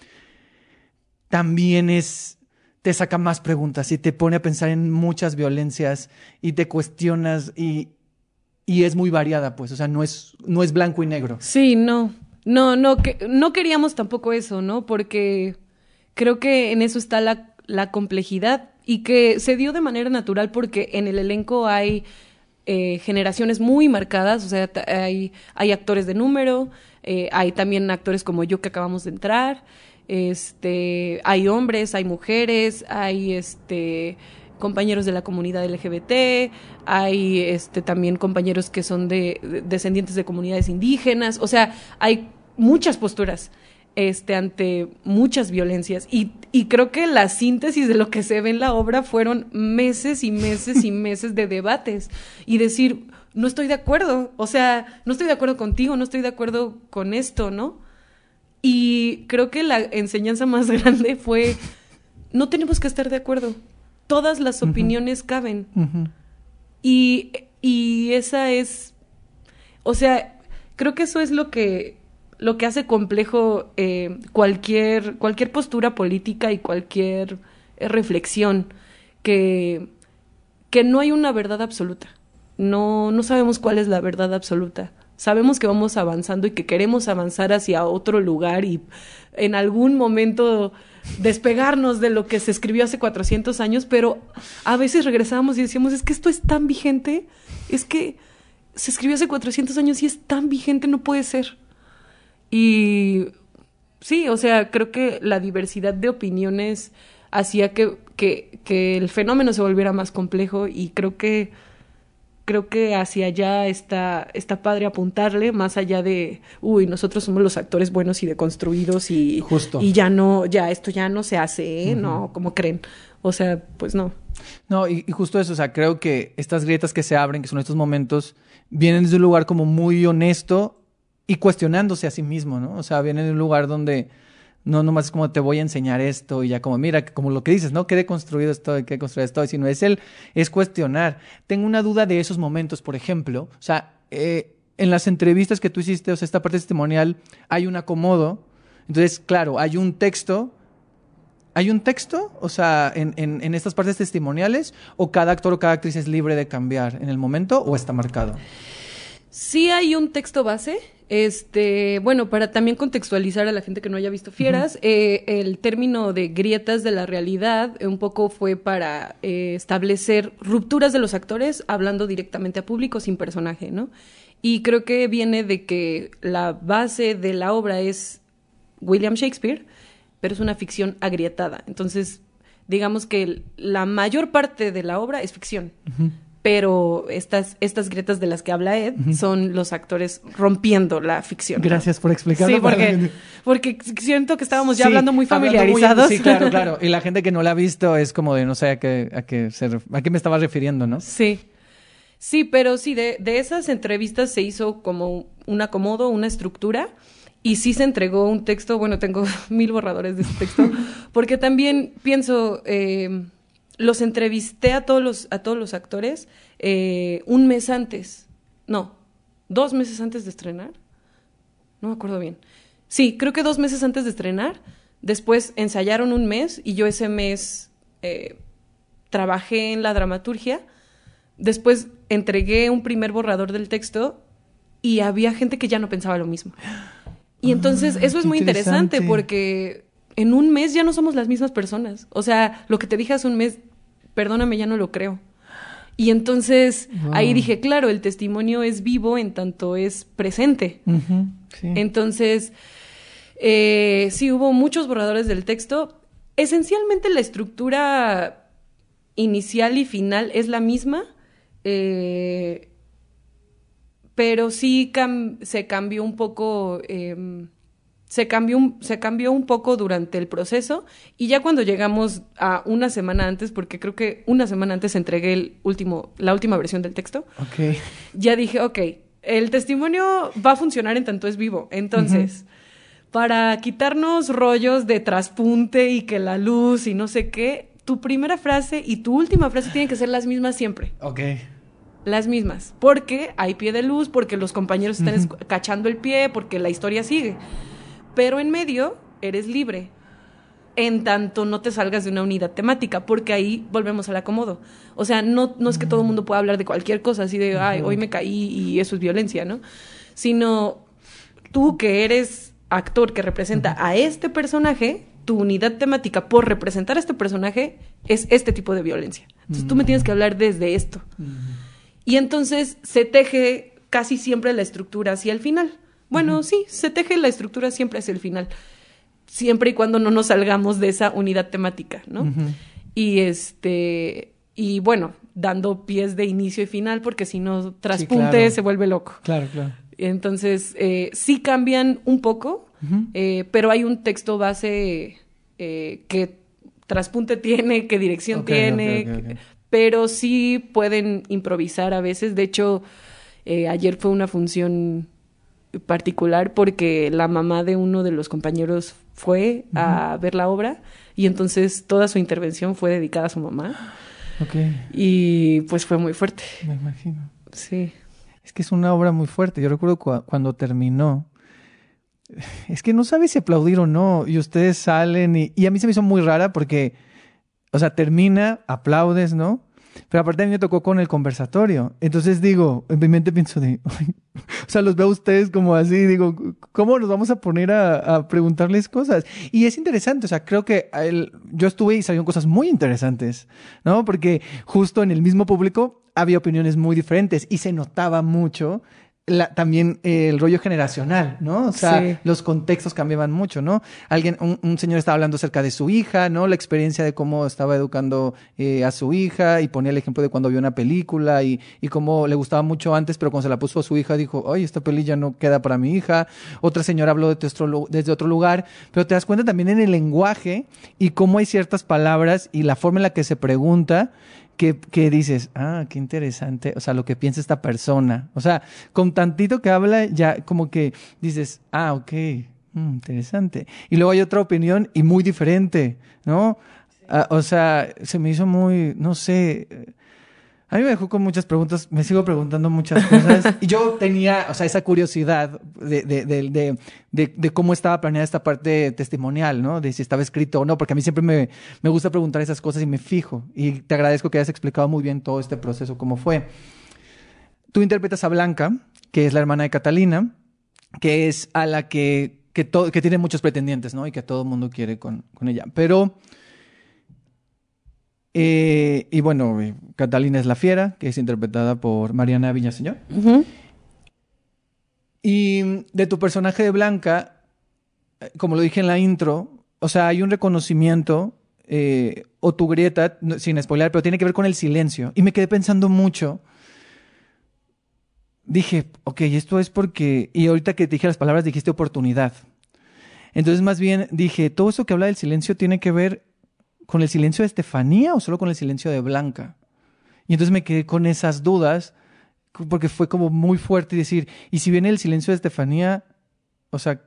también es, te saca más preguntas y te pone a pensar en muchas violencias y te cuestionas y, y es muy variada, pues, o sea, no es, no es blanco y negro. Sí, no. No, no, que, no queríamos tampoco eso, ¿no? Porque creo que en eso está la, la complejidad y que se dio de manera natural porque en el elenco hay eh, generaciones muy marcadas, o sea, hay, hay actores de número, eh, hay también actores como yo que acabamos de entrar, este, hay hombres, hay mujeres, hay este compañeros de la comunidad LGBT, hay este también compañeros que son de, de descendientes de comunidades indígenas, o sea, hay muchas posturas este, ante muchas violencias. Y, y, creo que la síntesis de lo que se ve en la obra fueron meses y meses y meses de debates y decir, no estoy de acuerdo, o sea, no estoy de acuerdo contigo, no estoy de acuerdo con esto, ¿no? Y creo que la enseñanza más grande fue, no tenemos que estar de acuerdo, todas las opiniones caben. y, y esa es, o sea, creo que eso es lo que lo que hace complejo eh, cualquier, cualquier postura política y cualquier eh, reflexión, que, que no hay una verdad absoluta. No, no sabemos cuál es la verdad absoluta. Sabemos que vamos avanzando y que queremos avanzar hacia otro lugar y en algún momento despegarnos de lo que se escribió hace 400 años, pero a veces regresamos y decíamos, es que esto es tan vigente, es que se escribió hace 400 años y es tan vigente, no puede ser. Y sí, o sea, creo que la diversidad de opiniones hacía que, que, que el fenómeno se volviera más complejo y creo que creo que hacia allá está, está padre apuntarle, más allá de, uy, nosotros somos los actores buenos y deconstruidos y, Justo. y ya no, ya esto ya no se hace, ¿eh? no, como creen. O sea, pues no. No, y, y, justo eso, o sea, creo que estas grietas que se abren, que son estos momentos, vienen desde un lugar como muy honesto y cuestionándose a sí mismo, ¿no? O sea, viene de un lugar donde no nomás es como te voy a enseñar esto y ya como mira, como lo que dices, ¿no? Qué construido estoy, qué construido estoy, sino es el, es cuestionar. Tengo una duda de esos momentos, por ejemplo, o sea, eh, en las entrevistas que tú hiciste, o sea, esta parte testimonial, hay un acomodo. Entonces, claro, hay un texto. ¿Hay un texto? O sea, en, en estas partes testimoniales, o cada actor o cada actriz es libre de cambiar en el momento, o está marcado. Sí hay un texto base. Este, bueno, para también contextualizar a la gente que no haya visto Fieras, eh, el término de grietas de la realidad eh, un poco fue para eh, establecer rupturas de los actores hablando directamente a público sin personaje, ¿no? Y creo que viene de que la base de la obra es William Shakespeare, pero es una ficción agrietada. Entonces, digamos que la mayor parte de la obra es ficción pero estas, estas grietas de las que habla Ed son los actores rompiendo la ficción. Gracias por explicarlo. Sí, porque, porque siento que estábamos ya hablando muy familiarizados. sí, claro, claro. Y la gente que no la ha visto es como de no sé a qué, a qué, a qué me estaba refiriendo, ¿no? Sí. Sí, pero sí, de, de esas entrevistas se hizo como un acomodo, una estructura. Y sí se entregó un texto, bueno, tengo mil borradores de ese texto, porque también pienso, eh, los entrevisté a todos los, a todos los actores eh, un mes antes. No, dos meses antes de estrenar. No me acuerdo bien. Sí, creo que dos meses antes de estrenar. Después ensayaron un mes y yo ese mes eh, trabajé en la dramaturgia. Después entregué un primer borrador del texto y había gente que ya no pensaba lo mismo. Y entonces eso es muy interesante porque en un mes ya no somos las mismas personas. O sea, lo que te dije hace un mes, perdóname, ya no lo creo. Y entonces ahí dije, claro, el testimonio es vivo en tanto es presente. Entonces, eh, sí hubo muchos borradores del texto. Esencialmente la estructura inicial y final es la misma, eh, pero sí se cambió un poco. Em, se cambió, un, se cambió un poco durante el proceso y ya cuando llegamos a una semana antes, porque creo que una semana antes entregué el último, la última versión del texto, ya dije, ok, el testimonio va a funcionar en tanto es vivo. Entonces, para quitarnos rollos de traspunte y que la luz y no sé qué, tu primera frase y tu última frase tienen que ser las mismas siempre. Ok. Las mismas, porque hay pie de luz, porque los compañeros están cachando el pie, porque la historia sigue pero en medio eres libre, en tanto no te salgas de una unidad temática, porque ahí volvemos al acomodo. O sea, no, no es que todo el mundo pueda hablar de cualquier cosa, así de, ay, hoy me caí y eso es violencia, ¿no? Sino tú que eres actor que representa a este personaje, tu unidad temática por representar a este personaje es este tipo de violencia. Entonces tú me tienes que hablar desde esto. Y entonces se teje casi siempre la estructura hacia el final. Bueno, sí, se teje la estructura siempre hacia el final, siempre y cuando no nos salgamos de esa unidad temática, ¿no? Y este, y bueno, dando pies de inicio y final, porque si no traspunte se vuelve loco. Claro, claro. Entonces, eh, sí cambian un poco, eh, pero hay un texto base eh, que traspunte tiene, que dirección tiene, pero sí pueden improvisar a veces. De hecho, ayer fue una función particular porque la mamá de uno de los compañeros fue a ver la obra y entonces toda su intervención fue dedicada a su mamá. Okay. Y pues fue muy fuerte. Me imagino. Sí. Es que es una obra muy fuerte. Yo recuerdo cuando terminó, es que no sabes si aplaudir o no. Y ustedes salen y, y a mí se me hizo muy rara porque, o sea, termina, aplaudes, ¿no? Pero aparte a mí me tocó con el conversatorio. Entonces digo, en mi mente pienso de, o sea, los veo a ustedes como así, digo, ¿cómo nos vamos a poner a, preguntarles cosas? Y es interesante, o sea, creo que yo estuve y salieron cosas muy interesantes, ¿no? Porque justo en el mismo público había opiniones muy diferentes y se notaba mucho la, también eh, el rollo generacional, ¿no? O sea, los contextos cambiaban mucho, ¿no? Alguien, un, señor estaba hablando acerca de su hija, ¿no? La experiencia de cómo estaba educando eh, a su hija y ponía el ejemplo de cuando vio una película y, y cómo le gustaba mucho antes, pero cuando se la puso a su hija dijo, oye, esta peli ya no queda para mi hija. Otra señora habló de otro, desde otro lugar, pero te das cuenta también en el lenguaje y cómo hay ciertas palabras y la forma en la que se pregunta que, dices, ah, qué interesante, o sea, lo que piensa esta persona. O sea, con tantito que habla, ya como que dices, ah, ok, mm, interesante. Y luego hay otra opinión y muy diferente, ¿no? Ah, o sea, se me hizo muy, no sé, A mí me dejó con muchas preguntas, me sigo preguntando muchas cosas. y yo tenía, o sea, esa curiosidad de, de, de, de, cómo estaba planeada esta parte testimonial, ¿no? De si estaba escrito o no, porque a mí siempre me, me gusta preguntar esas cosas y me fijo. Y te agradezco que hayas explicado muy bien todo este proceso, cómo fue. Tú interpretas a Blanca, que es la hermana de Catalina, que es a la que, que, que tiene muchos pretendientes, ¿no? Y que todo el mundo quiere con, con ella. Pero eh, y bueno, eh, Catalina es la fiera, que es interpretada por Mariana Villaseñor. Y de tu personaje de Blanca, eh, como lo dije en la intro, o sea, hay un reconocimiento o tu grieta, sin spoiler, pero tiene que ver con el silencio. Y me quedé pensando mucho. Dije, ok, esto es porque. Y ahorita que te dije las palabras, dijiste oportunidad. Entonces, más bien dije, todo eso que habla del silencio tiene que ver con el silencio de Estefanía o solo con el silencio de Blanca? Y entonces me quedé con esas dudas porque fue como muy fuerte decir, y si viene el silencio de Estefanía, o sea,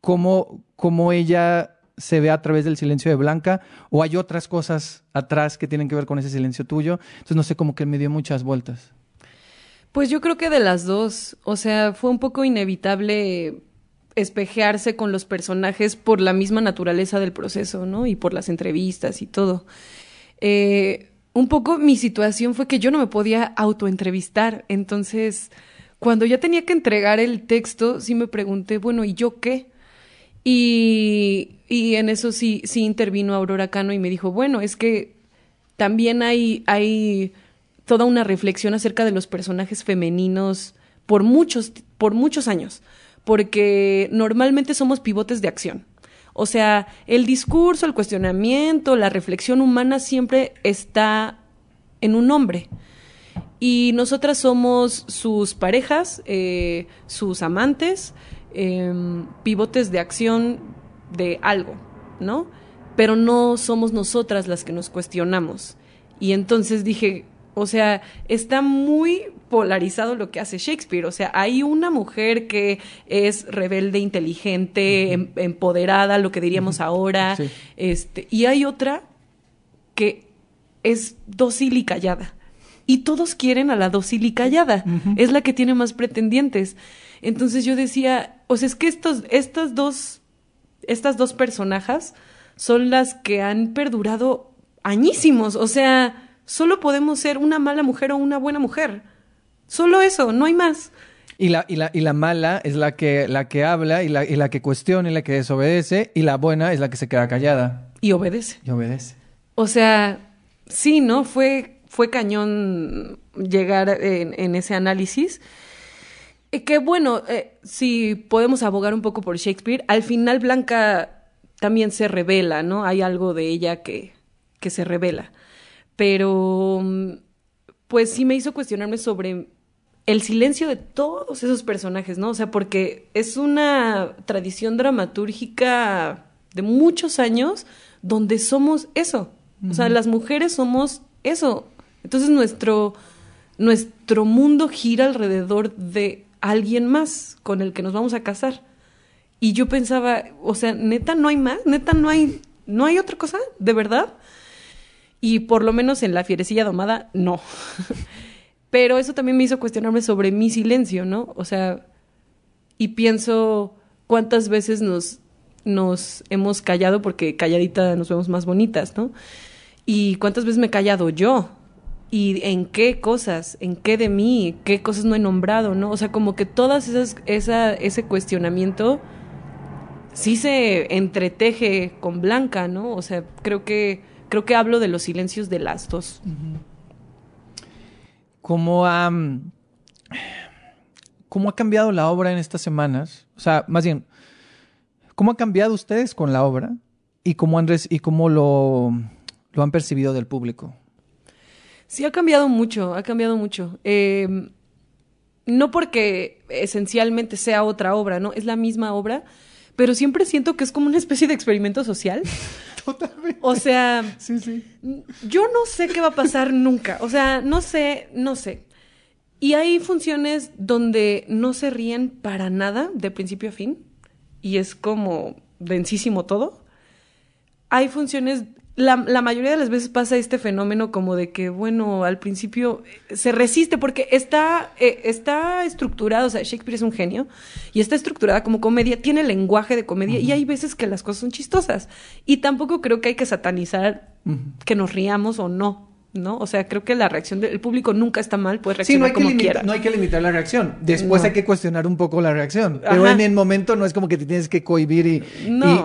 ¿cómo, cómo ella se ve a través del silencio de Blanca o hay otras cosas atrás que tienen que ver con ese silencio tuyo? Entonces no sé, como que me dio muchas vueltas. Pues yo creo que de las dos, o sea, fue un poco inevitable espejearse con los personajes por la misma naturaleza del proceso, ¿no? Y por las entrevistas y todo. Eh, un poco mi situación fue que yo no me podía autoentrevistar, entonces cuando ya tenía que entregar el texto, sí me pregunté, bueno, ¿y yo qué? Y, y en eso sí, sí intervino Aurora Cano y me dijo, bueno, es que también hay, hay toda una reflexión acerca de los personajes femeninos por muchos, por muchos años porque normalmente somos pivotes de acción. O sea, el discurso, el cuestionamiento, la reflexión humana siempre está en un hombre. Y nosotras somos sus parejas, eh, sus amantes, em, pivotes de acción de algo, ¿no? Pero no somos nosotras las que nos cuestionamos. Y entonces dije, o sea, está muy polarizado lo que hace Shakespeare. O sea, hay una mujer que es rebelde, inteligente, em, empoderada, lo que diríamos ahora, este, y hay otra que es dócil y callada. Y todos quieren a la dócil y callada. Es la que tiene más pretendientes. Entonces yo decía, o sea, es que estos, estas dos, estas dos personajes son las que han perdurado añísimos. O sea, solo podemos ser una mala mujer o una buena mujer. Solo eso, no hay más. Y la, y la, y la mala es la que, la que habla y la, y la que cuestiona y la que desobedece, y la buena es la que se queda callada. Y obedece. Y obedece. O sea, sí, ¿no? Fue, fue cañón llegar en, ese análisis. que bueno, eh, si podemos abogar un poco por Shakespeare, al final Blanca también se revela, ¿no? Hay algo de ella que, que se revela. Pero, pues sí me hizo cuestionarme sobre el silencio de todos esos personajes, ¿no? O sea, porque es una tradición dramatúrgica de muchos años donde somos eso. O sea, las mujeres somos eso. Entonces nuestro, nuestro mundo gira alrededor de alguien más con el que nos vamos a casar. Y yo pensaba, o sea, neta no hay más, neta no hay, no hay otra cosa, de verdad. Y por lo menos en la fierecilla domada, no. Pero eso también me hizo cuestionarme sobre mi silencio, ¿no? O sea, y pienso cuántas veces nos, nos hemos callado porque calladita nos vemos más bonitas, ¿no? Y cuántas veces me he callado yo. Y en qué cosas, en qué de mí, qué cosas no he nombrado, ¿no? O sea, como que todas esas, esa, ese cuestionamiento sí se entreteje con Blanca, ¿no? O sea, creo que, creo que hablo de los silencios de las dos. ¿Cómo ha, ¿Cómo ha cambiado la obra en estas semanas? O sea, más bien, ¿cómo ha cambiado ustedes con la obra y cómo, han, y cómo lo, lo han percibido del público? Sí, ha cambiado mucho, ha cambiado mucho. Em, no porque esencialmente sea otra obra, ¿no? Es la misma obra, pero siempre siento que es como una especie de experimento social. Totalmente. O sea, sí, sí. yo no sé qué va a pasar nunca. O sea, no sé, no sé. Y hay funciones donde no se ríen para nada, de principio a fin, y es como densísimo todo. Hay funciones, la, la, mayoría de las veces pasa este fenómeno como de que, bueno, al principio se resiste porque está, eh, está estructurado, o sea, Shakespeare es un genio y está estructurada como comedia, tiene lenguaje de comedia y hay veces que las cosas son chistosas. Y tampoco creo que hay que satanizar que nos riamos o no. ¿No? O sea, creo que la reacción del público nunca está mal, puede reaccionar sí, no hay como que quiera. No hay que limitar la reacción. Después hay que cuestionar un poco la reacción. Pero en el momento no es como que te tienes que cohibir y,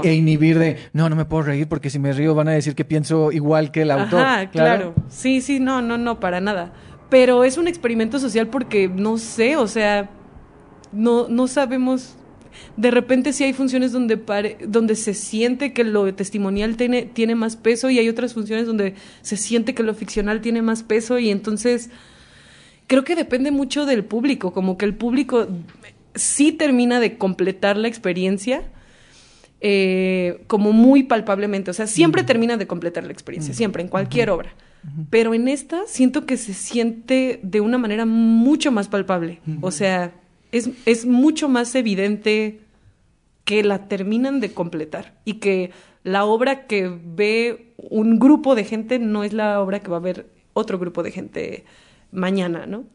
e inhibir de, no, no me puedo reír porque si me río van a decir que pienso igual que el autor. Ajá, claro. Sí, sí, no, no, no, para nada. Pero es un experimento social porque, no sé, o sea, no, no sabemos de repente sí hay funciones donde, donde se siente que lo testimonial tiene, tiene más peso y hay otras funciones donde se siente que lo ficcional tiene más peso y entonces creo que depende mucho del público, como que el público sí termina de completar la experiencia. Eh, como muy palpablemente, o sea, siempre termina de completar la experiencia, siempre, en cualquier obra. Pero en esta siento que se siente de una manera mucho más palpable. O sea, es, es mucho más evidente que la terminan de completar y que la obra que ve un grupo de gente no es la obra que va a ver otro grupo de gente mañana, ¿no?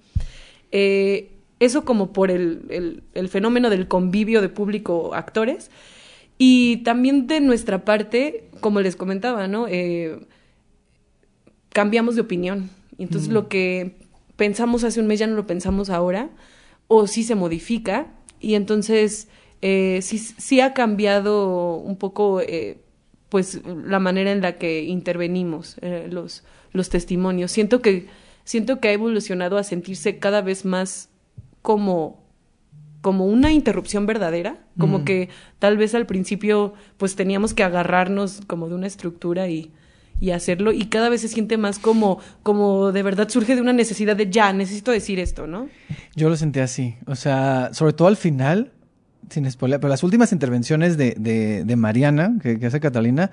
Eh, eso como por el, el, fenómeno del convivio de público-actores y también de nuestra parte, como les comentaba, ¿no? Eh, cambiamos de opinión. Entonces lo que pensamos hace un mes ya no lo pensamos ahora o sí se modifica y entonces eh, sí, sí, ha cambiado un poco eh, pues la manera en la que intervenimos eh, los, los testimonios. Siento que, siento que ha evolucionado a sentirse cada vez más como como una interrupción verdadera, como mm. que tal vez al principio pues teníamos que agarrarnos como de una estructura y, y hacerlo y cada vez se siente más como, como de verdad surge de una necesidad de ya, necesito decir esto, ¿no? Yo lo sentí así, o sea, sobre todo al final, sin spoiler, pero las últimas intervenciones de, de, Mariana, que, hace Catalina,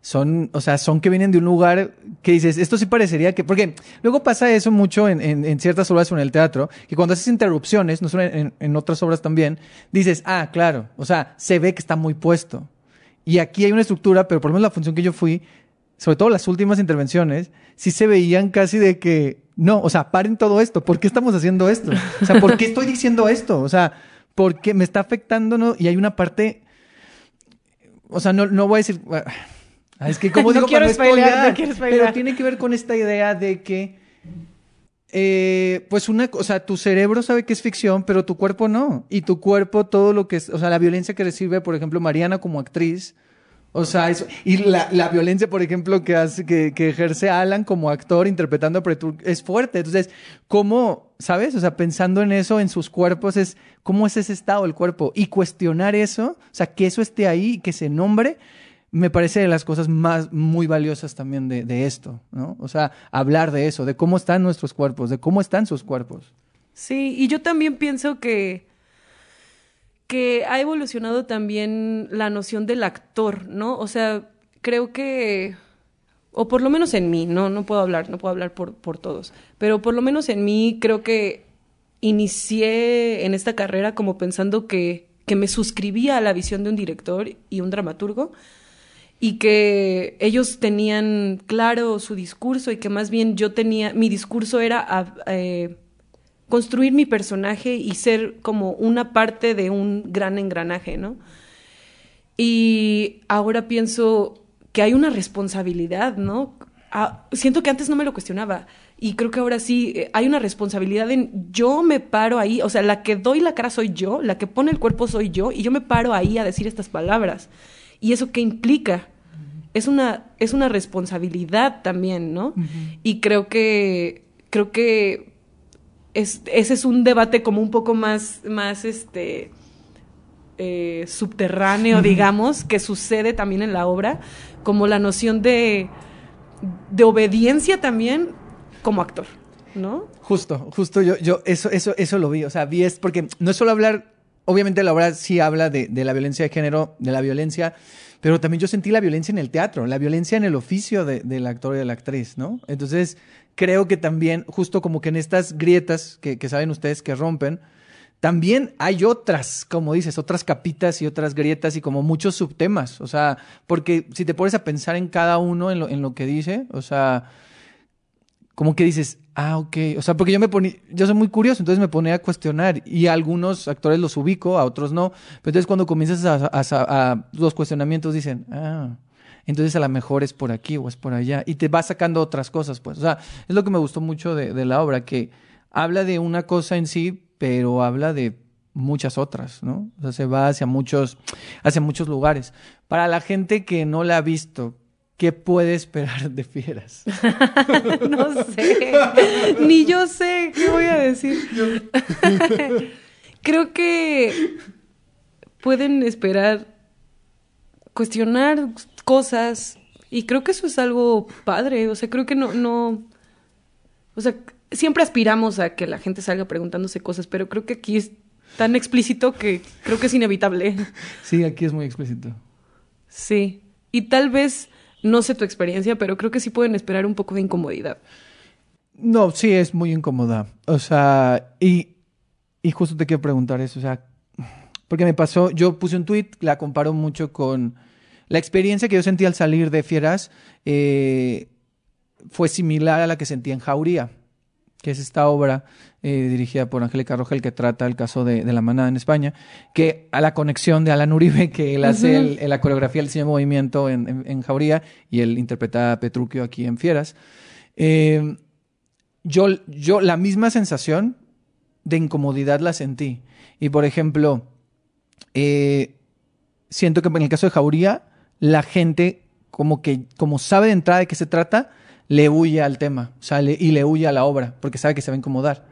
son, o sea, son que vienen de un lugar que dices, esto sí parecería que, porque luego pasa eso mucho en, en, ciertas obras o en el teatro, que cuando haces interrupciones, no solo en, en, otras obras también, dices, ah, claro, o sea, se ve que está muy puesto. Y aquí hay una estructura, pero por lo menos la función que yo fui, sobre todo las últimas intervenciones, sí se veían casi de que, no, o sea, paren todo esto, ¿por qué estamos haciendo esto? O sea, ¿por qué estoy diciendo esto? O sea, porque me está afectando, ¿no? Y hay una parte, o sea, no, no voy a decir, ah, es que como digo, no quiero no spoilear, no pero tiene que ver con esta idea de que, eh, pues una, o sea, tu cerebro sabe que es ficción, pero tu cuerpo no. Y tu cuerpo, todo lo que es, o sea, la violencia que recibe, por ejemplo, Mariana como actriz, o sea, eso. Y la, la violencia, por ejemplo, que hace, que, que, ejerce Alan como actor interpretando a Pretur es fuerte. Entonces, ¿cómo, sabes? O sea, pensando en eso, en sus cuerpos, es cómo es ese estado del cuerpo. Y cuestionar eso, o sea, que eso esté ahí, que se nombre, me parece de las cosas más muy valiosas también de, de esto, ¿no? O sea, hablar de eso, de cómo están nuestros cuerpos, de cómo están sus cuerpos. Sí, y yo también pienso que que ha evolucionado también la noción del actor, ¿no? O sea, creo que, o por lo menos en mí, no, no puedo hablar, no puedo hablar por, por todos, pero por lo menos en mí creo que inicié en esta carrera como pensando que, que me suscribía a la visión de un director y un dramaturgo y que ellos tenían claro su discurso y que más bien yo tenía, mi discurso era... Eh, construir mi personaje y ser como una parte de un gran engranaje, ¿no? Y ahora pienso que hay una responsabilidad, ¿no? Ah, siento que antes no me lo cuestionaba y creo que ahora sí eh, hay una responsabilidad en yo me paro ahí, o sea, la que doy la cara soy yo, la que pone el cuerpo soy yo y yo me paro ahí a decir estas palabras. ¿Y eso qué implica? Es una, es una responsabilidad también, ¿no? Y creo que, creo que ese es un debate como un poco más, más este, eh, subterráneo, digamos, que sucede también en la obra, como la noción de, de obediencia también como actor, ¿no? Justo, justo yo, yo eso, eso, eso lo vi, o sea, vi es porque no es solo hablar, obviamente la obra sí habla de, de la violencia de género, de la violencia, pero también yo sentí la violencia en el teatro, la violencia en el oficio de, del actor y de la actriz, ¿no? Entonces, creo que también, justo como que en estas grietas que, saben ustedes que rompen, también hay otras, como dices, otras capitas y otras grietas y como muchos subtemas. O sea, porque si te pones a pensar en cada uno, en lo, en lo que dice, o sea, como que dices, ah, ok. O sea, porque yo me ponía, yo soy muy curioso, entonces me ponía a cuestionar y a algunos actores los ubico, a otros no. Pero entonces cuando comienzas a, los cuestionamientos dicen, ah, entonces a lo mejor es por aquí o es por allá. Y te va sacando otras cosas, pues. O sea, es lo que me gustó mucho de, de la obra, que habla de una cosa en sí, pero habla de muchas otras, ¿no? O sea, se va hacia muchos, hacia muchos lugares. Para la gente que no la ha visto, ¿qué puede esperar de Fieras? No sé. Ni yo sé qué voy a decir. Creo que pueden esperar cuestionar cosas y creo que eso es algo padre. O sea, creo que no, no. O sea, siempre aspiramos a que la gente salga preguntándose cosas, pero creo que aquí es tan explícito que creo que es inevitable. Sí, aquí es muy explícito. Sí. Y tal vez, no sé tu experiencia, pero creo que sí pueden esperar un poco de incomodidad. No, sí, es muy incómoda. O sea, y, y justo te quiero preguntar eso. O sea, porque me pasó, yo puse un tweet, la comparo mucho con la experiencia que yo sentí al salir de Fieras, eh, fue similar a la que sentí en Jauría, que es esta obra eh, dirigida por Angélica Rogel que trata el caso de, de la manada en España, que a la conexión de Alan Uribe, que él hace el- la coreografía, el diseño de movimiento en, en- en Jauría y él interpreta a Petruchio aquí en Fieras. Eh, yo, yo la misma sensación de incomodidad la sentí. Y por ejemplo, siento que en el caso de Jauría, la gente como que, como sabe de entrada de qué se trata, le huye al tema, o sea, y le huye a la obra, porque sabe que se va a incomodar.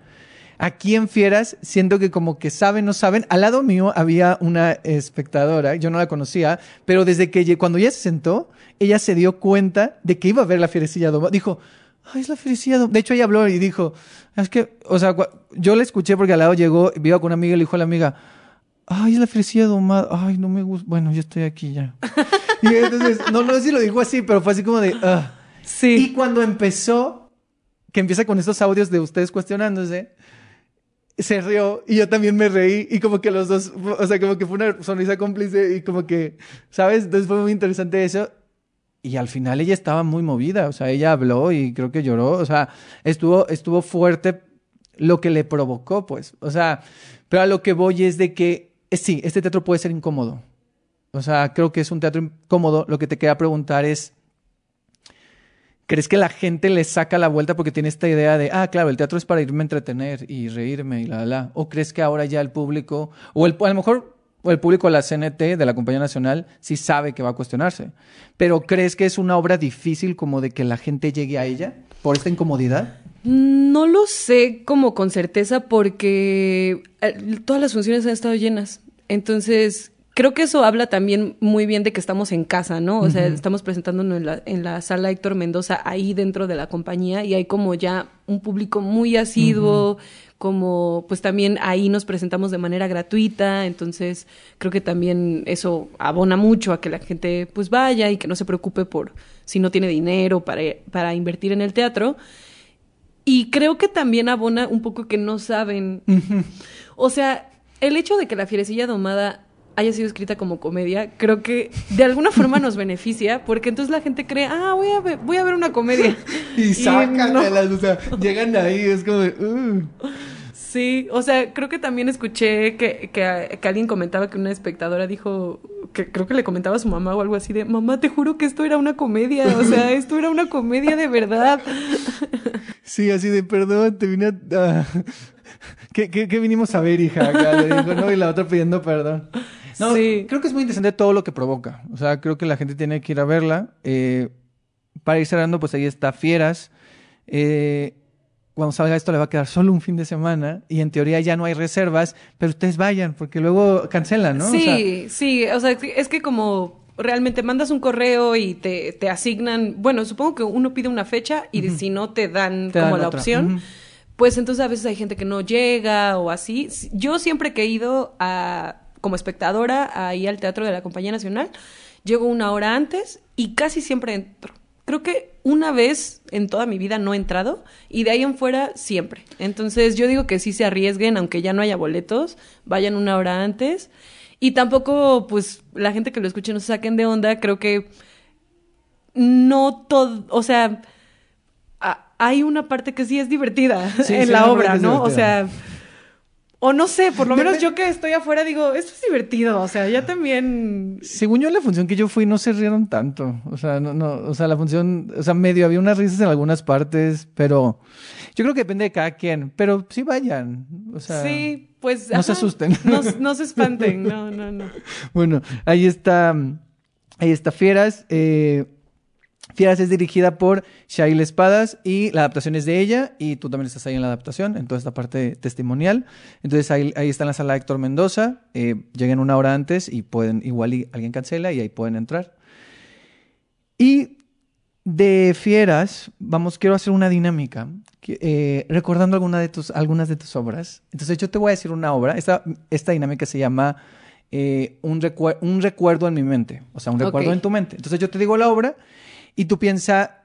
Aquí en Fieras, siento que como que saben, no saben. Al lado mío había una espectadora, yo no la conocía, pero desde que cuando ella se sentó, ella se dio cuenta de que iba a ver la fierecilla domada. Dijo, ay, es la domada. De hecho, ella habló y dijo, es que, o sea, yo la escuché porque al lado llegó, iba con una amiga y le dijo a la amiga, ay, es la fierecilla domada. Ay, no me gusta. Bueno, yo estoy aquí ya. y entonces, no, no sé si lo dijo así, pero fue así como de, "Ah". Y Sí. cuando empezó, que empieza con estos audios de ustedes cuestionándose, se rió y yo también me reí y como que los dos, o sea, como que fue una sonrisa cómplice y como que, ¿sabes? Entonces fue muy interesante eso. Y al final ella estaba muy movida, o sea, ella habló y creo que lloró, o sea, estuvo, estuvo fuerte lo que le provocó, pues, o sea, pero a lo que voy es de que, sí, este teatro puede ser incómodo, o sea, creo que es un teatro incómodo, lo que te quería preguntar es, ¿Crees que la gente le saca la vuelta porque tiene esta idea de, ah, claro, el teatro es para irme a entretener y reírme y la, la? ¿O crees que ahora ya el público, o el, a lo mejor o el público de la CNT, de la Compañía Nacional, sí sabe que va a cuestionarse? ¿Pero crees que es una obra difícil como de que la gente llegue a ella por esta incomodidad? No lo sé como con certeza porque eh, todas las funciones han estado llenas. Entonces, creo que eso habla también muy bien de que estamos en casa, ¿no? O sea, estamos presentándonos en la, en la sala Héctor Mendoza ahí dentro de la compañía y hay como ya un público muy asiduo, como pues también ahí nos presentamos de manera gratuita, entonces creo que también eso abona mucho a que la gente pues vaya y que no se preocupe por si no tiene dinero para, para invertir en el teatro. Y creo que también abona un poco que no saben. O sea, el hecho de que la fierecilla domada haya sido escrita como comedia, creo que de alguna forma nos beneficia, porque entonces la gente cree, ah, voy a ver, voy a ver una comedia. Y sacan no. de las, o sea, llegan ahí, es como de, "Uh". Sí, o sea, creo que también escuché que, que, que alguien comentaba que una espectadora dijo, que creo que le comentaba a su mamá o algo así de, mamá, te juro que esto era una comedia, o sea, esto era una comedia de verdad. Sí, así de, perdón, te vine a... ¿Qué, qué, qué vinimos a ver, hija? Acá le dijo, no, y la otra pidiendo perdón. No, Sí. creo que es muy interesante todo lo que provoca. O sea, creo que la gente tiene que ir a verla. Eh, para ir cerrando, pues ahí está Fieras. Eh, cuando salga esto le va a quedar solo un fin de semana y en teoría ya no hay reservas, pero ustedes vayan porque luego cancelan, ¿no? O sea, Sí, sí, o sea, es que como realmente mandas un correo y te, te asignan, bueno, supongo que uno pide una fecha y si no te dan Te como dan la otra. opción, pues entonces a veces hay gente que no llega o así. Yo siempre que he ido a, como espectadora ahí al Teatro de la Compañía Nacional, llego una hora antes y casi siempre entro. Creo que una vez en toda mi vida no he entrado y de ahí en fuera siempre. Entonces yo digo que sí se arriesguen, aunque ya no haya boletos, vayan una hora antes. Y tampoco, pues, la gente que lo escuche no se saquen de onda, creo que no todo, o sea, a- hay una parte que sí es divertida Sí, en sí, la obra, ¿no? O sea, o no sé, por lo menos yo que estoy afuera digo, esto es divertido, o sea, ya también... Según yo, la función que yo fui no se rieron tanto. O sea, no, no, o sea, la función, o sea, medio había unas risas en algunas partes, pero yo creo que depende de cada quien. Pero sí vayan. O sea, sí, pues... no se asusten. No, no se espanten, no, no, no. Bueno, ahí está, ahí está Fieras. eh, Fieras es dirigida por Shail Espadas y la adaptación es de ella y tú también estás ahí en la adaptación, en toda esta parte testimonial. Entonces ahí, ahí está en la sala Héctor Mendoza, eh, lleguen una hora antes y pueden, igual y alguien cancela y ahí pueden entrar. Y de Fieras, vamos, quiero hacer una dinámica, eh, recordando alguna de tus, algunas de tus obras. Entonces yo te voy a decir una obra, esta, esta dinámica se llama eh, un, recuer- un recuerdo en mi mente, o sea, un recuerdo en tu mente. Entonces yo te digo la obra y tú piensa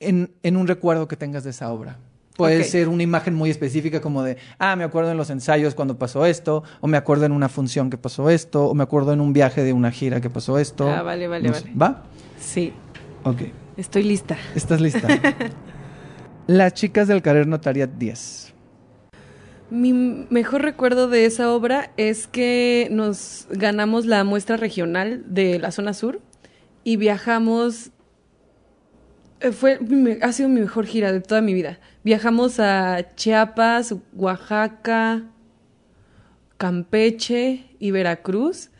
en, en un recuerdo que tengas de esa obra. Puede ser una imagen muy específica como de, ah, me acuerdo en los ensayos cuando pasó esto, o me acuerdo en una función que pasó esto, o me acuerdo en un viaje de una gira que pasó esto. Ah, vale, vale, No sé. vale. ¿Va? Sí, Ok. estoy lista. ¿Estás lista? Las chicas del Carrer Notariat 10. Mi mejor recuerdo de esa obra es que nos ganamos la muestra regional de la zona sur y viajamos. Eh, Fue, ha sido mi mejor gira de toda mi vida. Viajamos a Chiapas, Oaxaca, Campeche y Veracruz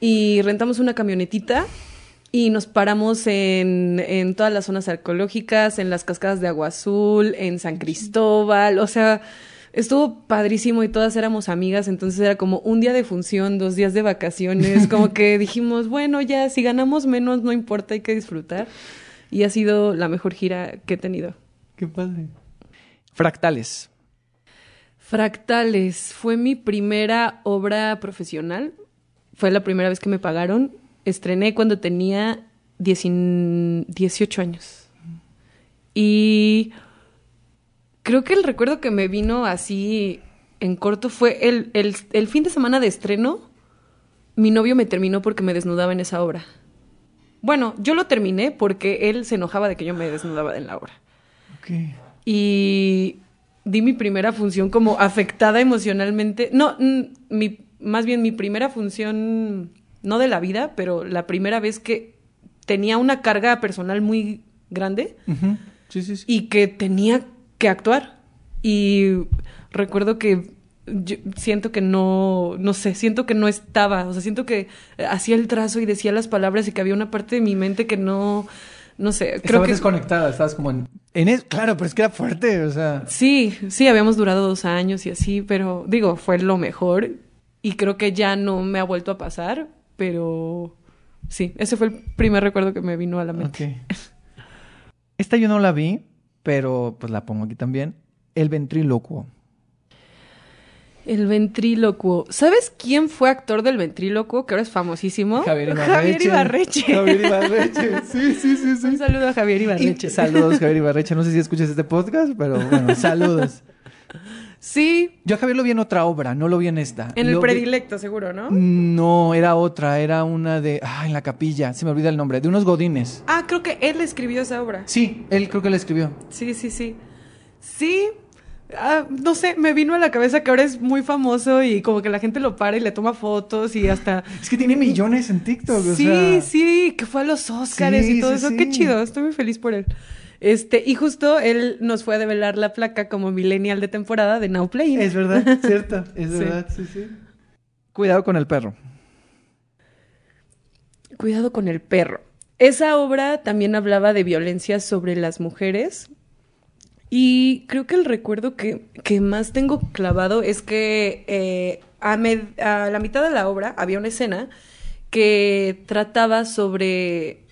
y rentamos una camionetita y nos paramos en, en todas las zonas arqueológicas, en las cascadas de Agua Azul, en San Cristóbal, o sea, estuvo padrísimo y todas éramos amigas, entonces era como un día de función, dos días de vacaciones, como que dijimos, bueno, ya si ganamos menos no importa, hay que disfrutar. Y ha sido la mejor gira que he tenido. Qué padre. Fractales. Fractales fue mi primera obra profesional. Fue la primera vez que me pagaron. Estrené cuando tenía 19 18 años. Y creo que el recuerdo que me vino así en corto fue el, el, el fin de semana de estreno. Mi novio me terminó porque me desnudaba en esa obra. Bueno, yo lo terminé porque él se enojaba de que yo me desnudaba en la obra Ok. y di mi primera función como afectada emocionalmente. No, mi, más bien mi primera función, no de la vida, pero la primera vez que tenía una carga personal muy grande. Sí, sí, sí. y que tenía que actuar. Y recuerdo que yo siento que no, no sé, siento que no estaba, o sea, siento que hacía el trazo y decía las palabras y que había una parte de mi mente que no, no sé, creo Estabas que... desconectada, estabas como en... en es- claro, pero es que era fuerte, o sea... Sí, sí, habíamos durado dos años y así, pero digo, fue lo mejor y creo que ya no me ha vuelto a pasar, pero sí, ese fue el primer recuerdo que me vino a la mente. Ok. Esta yo no la vi, pero pues la pongo aquí también. El ventrílocuo. El ventrílocuo. ¿Sabes quién fue actor del ventrílocuo? Que ahora es famosísimo. Javier Ibarreche. Javier Ibarreche. Sí, sí, sí, sí. Un saludo a Javier Y- Ibarreche. saludos, Javier Ibarreche. No sé si escuchas este podcast, pero bueno, saludos. Sí, Yo a Javier lo vi en otra obra, no lo vi en esta. en el Lo vi- predilecto, seguro, ¿no? No, era otra, era una de... Ah, en la capilla, se me olvida el nombre, de unos godines. Ah, creo que él escribió esa obra. Sí, él creo que la escribió. Sí, sí, sí. Sí. Ah, no sé, me vino a la cabeza que ahora es muy famoso y como que la gente lo para y le toma fotos y hasta... Es que tiene millones en TikTok, o sí, sea... sí, que fue a los Oscars Sí, y todo sí, eso. Qué chido, estoy muy feliz por él. Este, y justo él nos fue a develar la placa como millennial de temporada de Now Playing. Es verdad, cierto, es Sí. verdad, sí, sí. Cuidado con el perro. Cuidado con el perro. Esa obra también hablaba de violencia sobre las mujeres. Y creo que el recuerdo que, que más tengo clavado es que eh, a, med- a la mitad de la obra había una escena que trataba sobre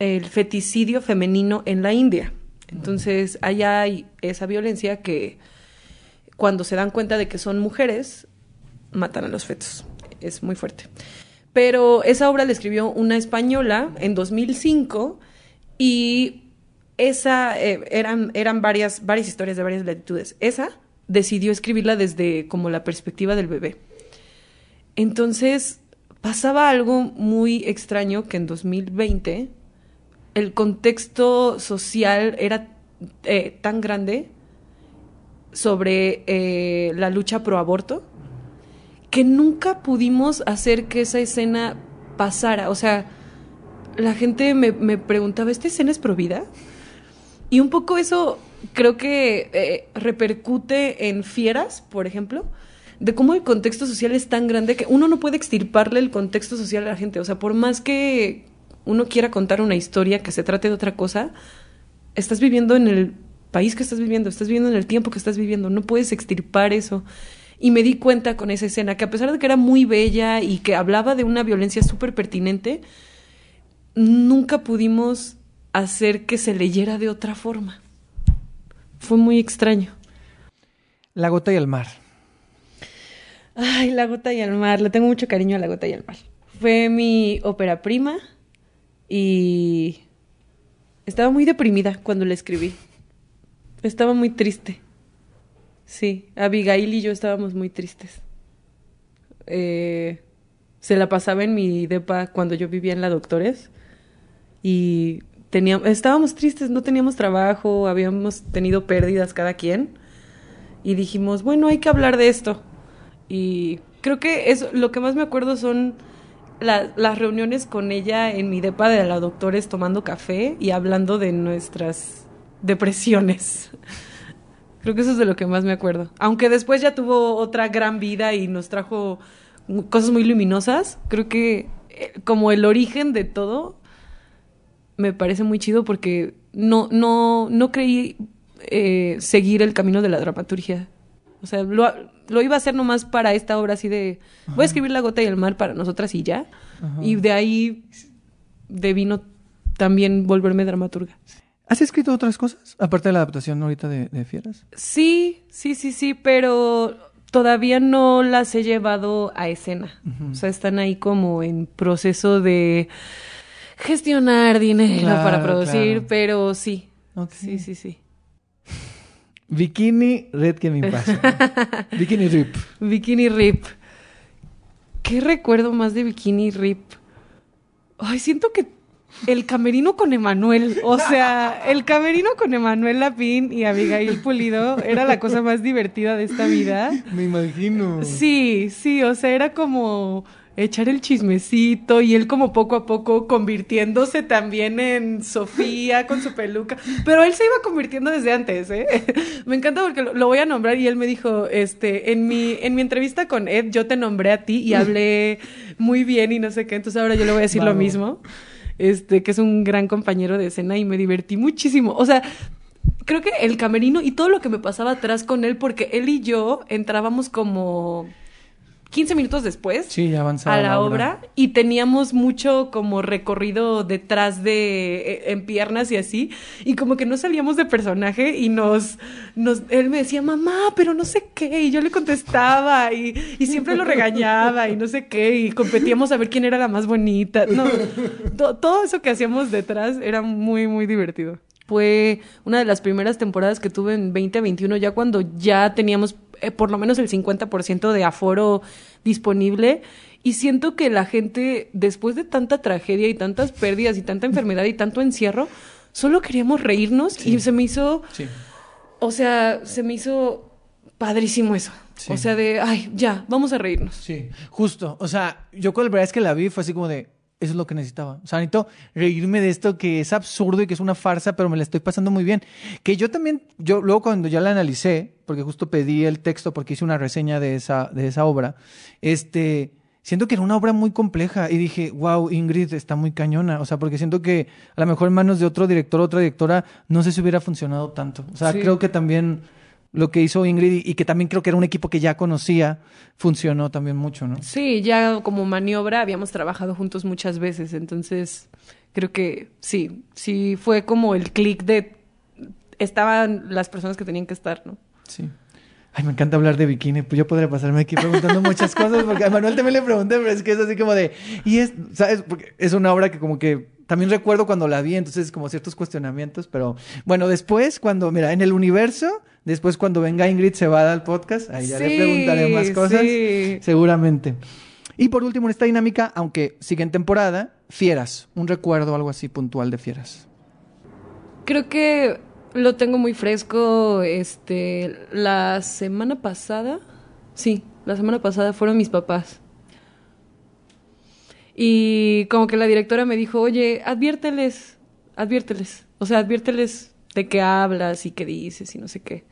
el feticidio femenino en la India. Entonces, allá hay esa violencia que cuando se dan cuenta de que son mujeres, matan a los fetos. Es muy fuerte. Pero esa obra la escribió una española en 2005 y esa, eh, eran, eran varias, varias historias de varias latitudes. Esa decidió escribirla desde como la perspectiva del bebé. Entonces, pasaba algo muy extraño que en 2020 el contexto social era eh, tan grande sobre eh, la lucha pro aborto que nunca pudimos hacer que esa escena pasara. O sea, la gente me, me preguntaba, ¿esta escena es pro vida? Y un poco eso creo que eh, repercute en Fieras, por ejemplo, de cómo el contexto social es tan grande que uno no puede extirparle el contexto social a la gente. O sea, por más que uno quiera contar una historia que se trate de otra cosa, estás viviendo en el país que estás viviendo, estás viviendo en el tiempo que estás viviendo, no puedes extirpar eso. Y me di cuenta con esa escena que a pesar de que era muy bella y que hablaba de una violencia súper pertinente, nunca pudimos hacer que se leyera de otra forma. Fue muy extraño. La gota y el mar. Ay, La gota y el mar. Le tengo mucho cariño a La gota y el mar. Fue mi ópera prima y estaba muy deprimida cuando la escribí. Estaba muy triste. Sí, Abigail y yo estábamos muy tristes. Eh, se la pasaba en mi depa cuando yo vivía en la Doctores y teníamos, estábamos tristes, no teníamos trabajo, habíamos tenido pérdidas cada quien y dijimos, bueno, hay que hablar de esto. Y creo que eso, lo que más me acuerdo son las reuniones con ella en mi depa de la doctores tomando café y hablando de nuestras depresiones. Creo que eso es de lo que más me acuerdo. Aunque después ya tuvo otra gran vida y nos trajo cosas muy luminosas, creo que eh, como el origen de todo me parece muy chido porque no, no, no creí eh, seguir el camino de la dramaturgia. O sea, lo, lo, iba a hacer nomás para esta obra así de... Voy a escribir La gota y el mar para nosotras y ya. Y de ahí devino también volverme dramaturga. ¿Has escrito otras cosas? Aparte de la adaptación ahorita de, Fieras. Sí, sí, sí, sí, pero todavía no las he llevado a escena. O sea, están ahí como en proceso de gestionar dinero para producir, pero sí. Sí, sí, sí. Bikini Red que me pasa. Bikini Rip. Bikini Rip. ¿Qué recuerdo más de Bikini Rip? Ay, siento que el camerino con Emanuel, o sea, el camerino con Emanuel Lapín y Abigail Pulido era la cosa más divertida de esta vida. Me imagino. Sí, sí, o sea, era como echar el chismecito y él como poco a poco convirtiéndose también en Sofía con su peluca. Pero él se iba convirtiendo desde antes, ¿eh? me encanta porque lo, voy a nombrar y él me dijo, este, en mi, en mi entrevista con Ed yo te nombré a ti y hablé muy bien y no sé qué, entonces ahora yo le voy a decir lo mismo. Este, que es un gran compañero de escena y me divertí muchísimo. O sea, creo que el camerino y todo lo que me pasaba atrás con él, porque él y yo entrábamos como 15 minutos después sí, ya a la, obra. y teníamos mucho como recorrido detrás de e, en piernas y así y como que no salíamos de personaje y nos nos él me decía mamá pero no sé qué y yo le contestaba y, y siempre lo regañaba y no sé qué y competíamos a ver quién era la más bonita no todo eso que hacíamos detrás era muy muy divertido fue una de las primeras temporadas que tuve en 2021 ya cuando ya teníamos eh, por lo menos el 50% de aforo disponible. Y siento que la gente, después de tanta tragedia y tantas pérdidas y tanta enfermedad y tanto encierro, solo queríamos reírnos y se me hizo, o sea, se me hizo padrísimo eso. O sea, de, ay, ya, vamos a reírnos. Sí, justo. O sea, yo con la verdad es que la vi fue así como de, eso es lo que necesitaba. O sea, necesito reírme de esto que es absurdo y que es una farsa, pero me la estoy pasando muy bien. Que yo también, yo luego cuando ya la analicé, porque justo pedí el texto porque hice una reseña de esa, de esa obra, este, siento que era una obra muy compleja y dije, wow, Ingrid está muy cañona. O sea, porque siento que a lo mejor en manos de otro director o otra directora no sé si hubiera funcionado tanto. O sea, creo que también lo que hizo Ingrid y, que también creo que era un equipo que ya conocía, funcionó también mucho, ¿no? Sí, ya como maniobra habíamos trabajado juntos muchas veces, entonces creo que sí, sí fue como el clic de estaban las personas que tenían que estar, ¿no? Sí. Ay, me encanta hablar de bikini. Pues yo podría pasarme aquí preguntando muchas cosas, porque a Manuel también le pregunté, pero es que es así como de. Y es, ¿sabes? Porque es una obra que como que también recuerdo cuando la vi, entonces como ciertos cuestionamientos, pero bueno, después cuando, mira, en el universo, después cuando venga Ingrid Cebada al podcast, ahí ya le preguntaré más cosas, sí. seguramente. Y por último, en esta dinámica, aunque sigue en temporada, Fieras, un recuerdo algo así puntual de Fieras. Creo que lo tengo muy fresco. Este, la semana pasada, sí, la semana pasada fueron mis papás. Y como que la directora me dijo, oye, adviérteles, adviérteles. O sea, adviérteles de qué hablas y qué dices y no sé qué.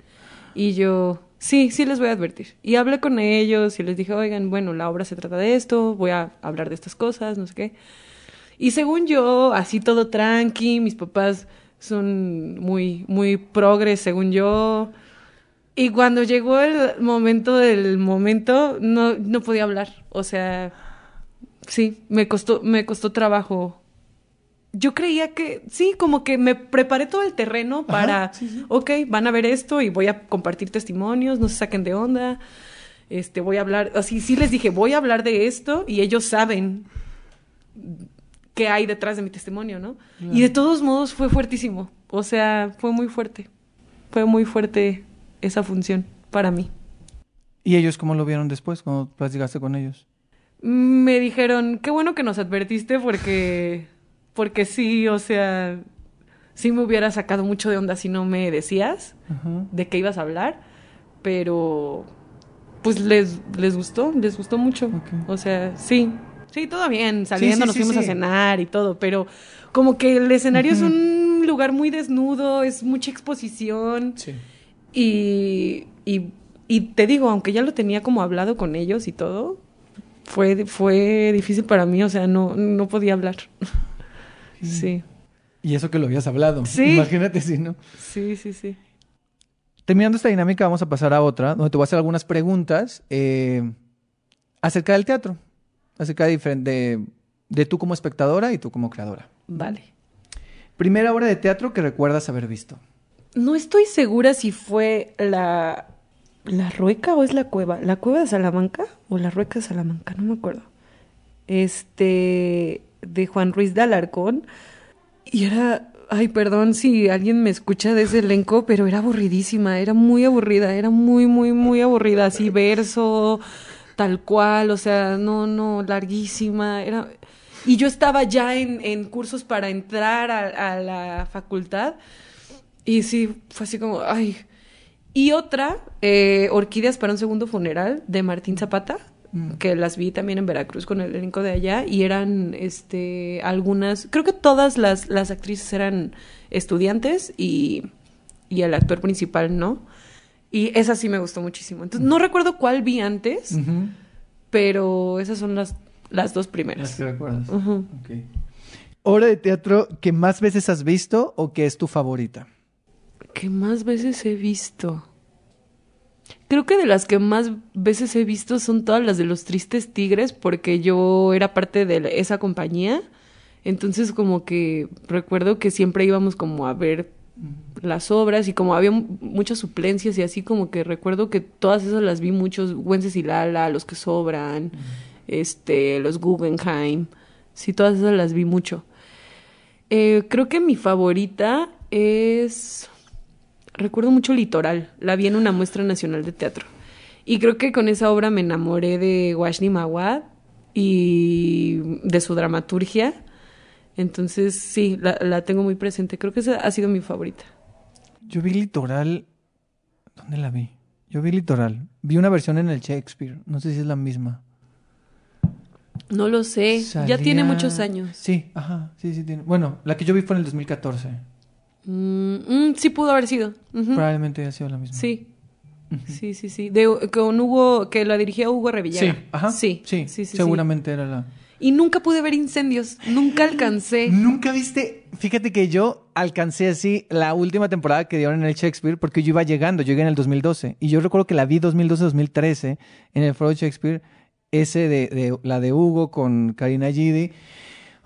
Y yo, sí, sí les voy a advertir. Y hablé con ellos y les dije, oigan, bueno, la obra se trata de esto, voy a hablar de estas cosas, no sé qué. Y según yo, así todo tranqui, mis papás son muy, muy progres, según yo. Y cuando llegó el momento del momento, no, no podía hablar. O sea, sí, me costó, me costó trabajo. Yo creía que, sí, como que me preparé todo el terreno para, sí, sí. ok, van a ver esto y voy a compartir testimonios, no se saquen de onda. Este, voy a hablar, así, sí les dije, voy a hablar de esto y ellos saben qué hay detrás de mi testimonio, ¿no? Y de todos modos fue fuertísimo. O sea, fue muy fuerte. Fue muy fuerte esa función para mí. ¿Y ellos cómo lo vieron después, cuando platicaste con ellos? Me dijeron, qué bueno que nos advertiste porque, porque sí, o sea, sí me hubiera sacado mucho de onda si no me decías de qué ibas a hablar, pero pues les, les gustó, les gustó mucho. O sea, sí, sí, todo bien, saliendo sí, nos sí, fuimos a cenar y todo, pero como que el escenario es un lugar muy desnudo, es mucha exposición. Sí. Y, y, y te digo, aunque ya lo tenía como hablado con ellos y todo, fue, fue difícil para mí, o sea, no, no podía hablar. Sí, Y eso que lo habías hablado. Sí. Imagínate si no. sí, sí, sí. Terminando esta dinámica, vamos a pasar a otra, donde te voy a hacer algunas preguntas eh, acerca del teatro, acerca de, de, de tú como espectadora y tú como creadora. Vale. Primera obra de teatro que recuerdas haber visto. No estoy segura si fue la, la Rueca o es la Cueva. ¿La Cueva de Salamanca o la Rueca de Salamanca? No me acuerdo. Este, de Juan Ruiz de Alarcón. Y era, ay, perdón si alguien me escucha de ese elenco, pero era aburridísima, era muy aburrida, era muy, muy, muy aburrida, así verso, tal cual, o sea, no, no, larguísima, era... Y yo estaba ya en, en cursos para entrar a, a la facultad y sí, fue así como, ay. Y otra, eh, Orquídeas para un segundo funeral, de Martín Zapata, que las vi también en Veracruz con el elenco de allá, y eran este algunas, creo que todas las, las actrices eran estudiantes y, y el actor principal no. Y esa sí me gustó muchísimo. Entonces, no recuerdo cuál vi antes, pero esas son las, las dos primeras. que recuerdas. Obra de teatro que más veces has visto o que es tu favorita. ¿Qué más veces he visto? Creo que de las que más veces he visto son todas las de los Tristes Tigres, porque yo era parte de esa compañía. Entonces, como que recuerdo que siempre íbamos como a ver las obras y como había mu- muchas suplencias y así como que recuerdo que todas esas las vi muchos, Wences y Lala, Los que sobran, este, los Guggenheim, sí, todas esas las vi mucho. Eh, creo que mi favorita es. Recuerdo mucho Litoral. La vi en una muestra nacional de teatro. Y creo que con esa obra me enamoré de Washni Mawad y de su dramaturgia. Entonces, sí, la, la tengo muy presente. Creo que esa ha sido mi favorita. Yo vi Litoral. ¿Dónde la vi? Yo vi Litoral. Vi una versión en el Shakespeare. No sé si es la misma. No lo sé. Ya tiene muchos años. Sí, ajá, sí, sí tiene. Bueno, la que yo vi fue en el 2014. Mm, mm, sí pudo haber sido. Probablemente haya sido la misma. Sí. Sí, sí, sí. De, con Hugo, que la dirigía Hugo Revillaga. Sí, ajá. Sí, Sí, sí, sí, sí. seguramente era la. Y nunca pude ver incendios. Nunca alcancé. Nunca viste. Fíjate que yo alcancé así la última temporada que dieron en el Shakespeare porque yo iba llegando, yo llegué en el 2012. Y yo recuerdo que la vi 2012-2013 en el Foro Shakespeare, ese de, de- la de Hugo con Karina Gidi.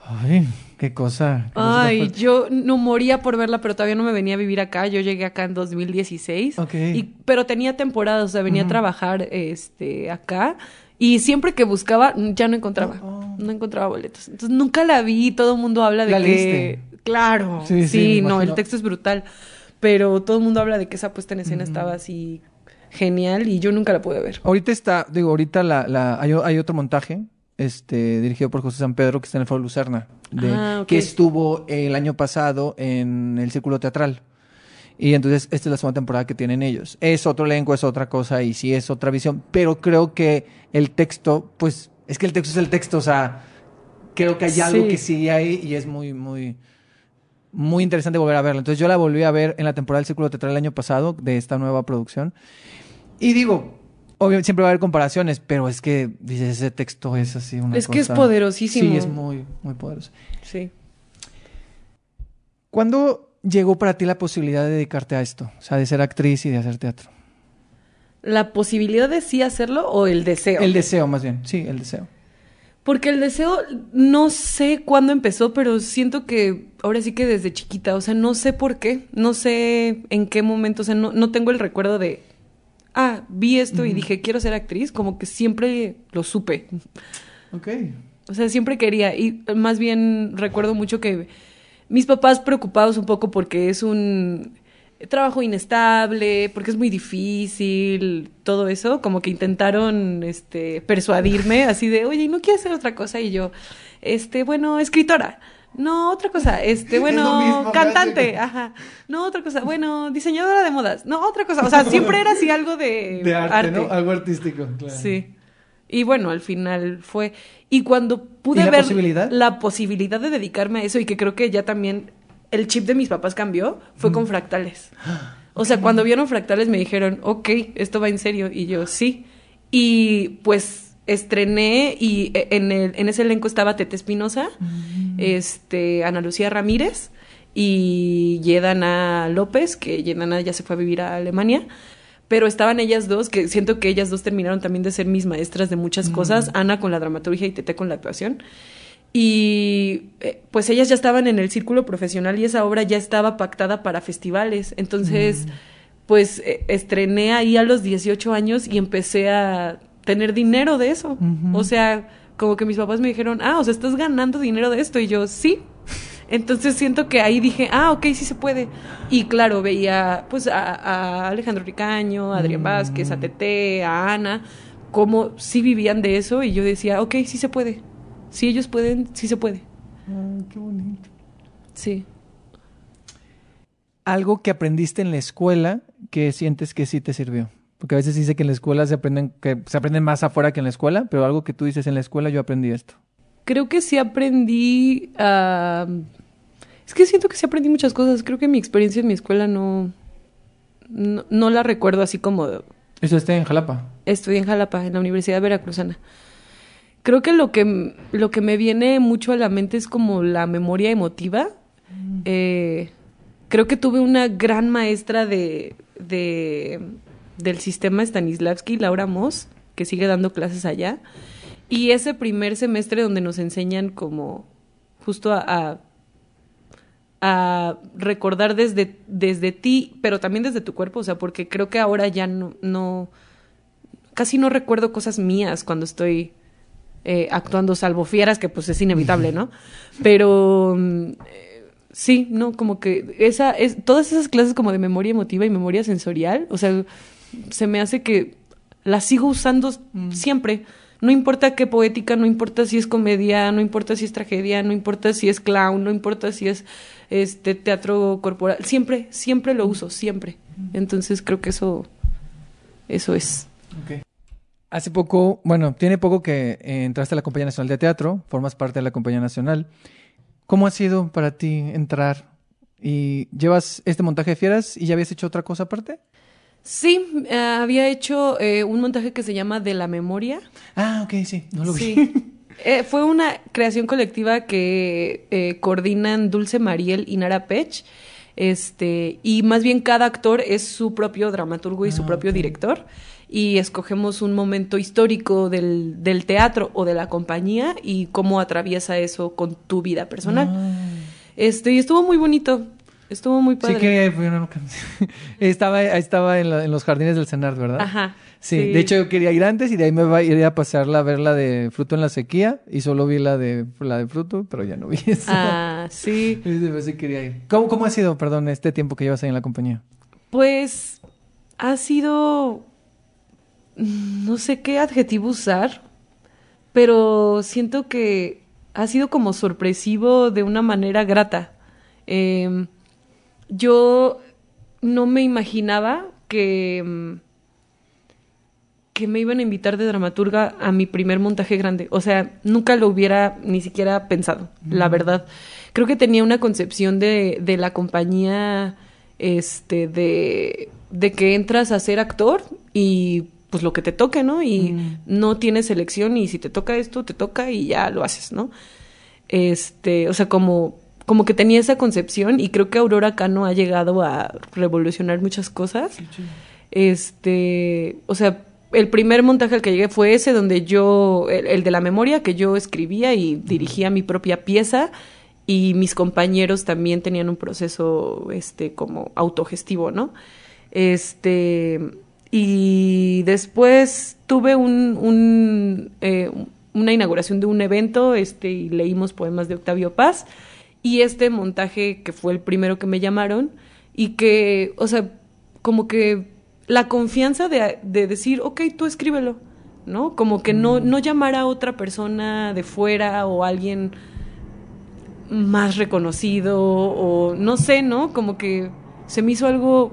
Ay, qué cosa. qué Ay, yo no moría por verla, pero todavía no me venía a vivir acá. Yo llegué acá en 2016. Ok. Y, pero tenía temporadas, o sea, venía a trabajar este, acá. Y siempre que buscaba, ya no encontraba. Oh, oh. No encontraba boletos. Entonces nunca la vi, todo el mundo habla de ¿La que... leíste? Claro, Sí, sí, sí, no, el texto es brutal. Pero todo el mundo habla de que esa puesta en escena estaba así genial y yo nunca la pude ver. Ahorita está, digo, ahorita la, la, hay, hay otro montaje este, dirigido por José San Pedro que está en el Foro Lucerna, de- Ah, que estuvo el año pasado en el Círculo Teatral. Y entonces esta es la segunda temporada que tienen ellos. Es otro elenco, es otra cosa y sí es otra visión, pero creo que el texto, pues, es que el texto es el texto, o sea, creo que hay algo que sí hay y es muy, muy, muy interesante volver a verlo. Entonces yo la volví a ver en la temporada del Círculo Teatral el año pasado de esta nueva producción. Y digo, obviamente siempre va a haber comparaciones, pero es que dices, ese texto es así una Es que es poderosísimo. Sí, es muy, muy poderoso. Sí. ¿Cuándo llegó para ti la posibilidad de dedicarte a esto? O sea, de ser actriz y de hacer teatro. ¿La posibilidad de sí hacerlo o el deseo? El deseo, más bien. Sí, el deseo. Porque el deseo, no sé cuándo empezó, pero siento que ahora sí que desde chiquita, o sea, no sé por qué, no sé en qué momento, o sea, no, no tengo el recuerdo de, ah, vi esto y dije, quiero ser actriz, como que siempre lo supe. Ok. O sea, siempre quería. Y más bien recuerdo mucho que mis papás preocupados un poco porque es un trabajo inestable, porque es muy difícil, todo eso, como que intentaron este persuadirme así de, "Oye, ¿y ¿no quieres hacer otra cosa?" y yo, este, bueno, escritora. No, otra cosa. Este, bueno, mismo, cantante. Ajá. No, otra cosa. Bueno, diseñadora de modas. No, otra cosa. O sea, siempre era así algo de, De arte, ¿no? Algo artístico, claro. Sí. Y bueno, al final fue. Y cuando pude ¿Y la ver posibilidad? la posibilidad de dedicarme a eso, y que creo que ya también el chip de mis papás cambió, fue con fractales. O sea, cuando vieron fractales me dijeron, ok, esto va en serio. Y yo, sí. Y pues estrené y e- en, el, en ese elenco estaba Tete Espinosa, este, Ana Lucía Ramírez y Yedana López, que Yedana ya se fue a vivir a Alemania. Pero estaban ellas dos, que siento que ellas dos terminaron también de ser mis maestras de muchas cosas, Ana con la dramaturgia y Tete con la actuación. Y eh, pues ellas ya estaban en el círculo profesional y esa obra ya estaba pactada para festivales. Entonces, pues eh, estrené ahí a los 18 años y empecé a tener dinero de eso. O sea, como que mis papás me dijeron, ah, o sea, estás ganando dinero de esto. Y yo, sí. Entonces siento que ahí dije, ah, ok, sí se puede. Y claro, veía pues a, a Alejandro Ricaño, a Adrián. Vázquez, a Tete, a Ana, cómo sí vivían de eso. Y yo decía, ok, sí se puede. Si ellos pueden, sí se puede. Ay, qué bonito. Sí. Algo que aprendiste en la escuela que sientes que sí te sirvió. Porque a veces dice que en la escuela se aprenden, que se aprenden más afuera que en la escuela, pero algo que tú dices en la escuela yo aprendí esto. Creo que sí aprendí a... Es que siento que sí aprendí muchas cosas. Creo que mi experiencia en mi escuela no... No, no la recuerdo así como... Eso está en Jalapa. Estudié en Jalapa, en la Universidad Veracruzana. Creo que lo que, lo que me viene mucho a la mente es como la memoria emotiva. Eh, creo que tuve una gran maestra de, de, del sistema Stanislavski, Laura Moss, que sigue dando clases allá. Y ese primer semestre donde nos enseñan como justo a, a, a recordar desde, desde ti, pero también desde tu cuerpo, o sea, porque creo que ahora ya no, no casi no recuerdo cosas mías cuando estoy eh, actuando, salvo fieras, que pues es inevitable, ¿no? Pero mm, eh, sí, no, como que esa, es, todas esas clases como de memoria emotiva y memoria sensorial, o sea, se me hace que las sigo usando siempre. No importa qué poética, no importa si es comedia, no importa si es tragedia, no importa si es clown, no importa si es este teatro corporal, siempre, siempre lo uso, siempre. Entonces creo que eso, eso es. Hace poco, bueno, tiene poco que eh, entraste a la Compañía Nacional de Teatro, formas parte de la Compañía Nacional. ¿Cómo ha sido para ti entrar y llevas este montaje de fieras y ya habías hecho otra cosa aparte? Sí, eh, había hecho eh, un montaje que se llama De la Memoria. Ah, ok, sí, no lo vi. Eh, fue una creación colectiva que eh, coordinan Dulce Mariel y Nara Pech. Este, y más bien cada actor es su propio dramaturgo y su Ah, propio director. Y escogemos un momento histórico del, del teatro o de la compañía y cómo atraviesa eso con tu vida personal. Ah, Este, y estuvo muy bonito. Estuvo muy padre. Sí que fue una- estaba, estaba en, la- en los jardines del Senat, ¿verdad? Ajá. Sí, de hecho yo quería ir antes y de ahí me va, iría a pasearla a ver la de fruto en la sequía y solo vi la de la de fruto, pero ya no vi esa. Ah, sí. Sí quería ir. ¿Cómo, ¿Cómo ha sido, perdón, este tiempo que llevas ahí en la compañía? Pues ha sido. No sé qué adjetivo usar, pero siento que ha sido como sorpresivo de una manera grata. Em, yo no me imaginaba que. mm, que me iban a invitar de dramaturga a mi primer montaje grande. O sea, nunca lo hubiera ni siquiera pensado, la verdad. Creo que tenía una concepción de, de la compañía, este, de, de que entras a ser actor y pues lo que te toque, ¿no? Y no tienes elección y si te toca esto, te toca y ya lo haces, ¿no? Este, o sea, como, como que tenía esa concepción y creo que Aurora Cano ha llegado a revolucionar muchas cosas. Este, o sea, el primer montaje al que llegué fue ese, donde yo, el, el de la memoria, que yo escribía y dirigía mi propia pieza, y mis compañeros también tenían un proceso, este, como autogestivo, ¿no? Este, y después tuve un, un, eh, una inauguración de un evento, este, y leímos poemas de Octavio Paz, y este montaje que fue el primero que me llamaron, y que, o sea, como que la confianza de, de decir, ok, tú escríbelo, ¿no? Como que no, no llamar a otra persona de fuera o alguien más reconocido o no sé, ¿no? Como que se me hizo algo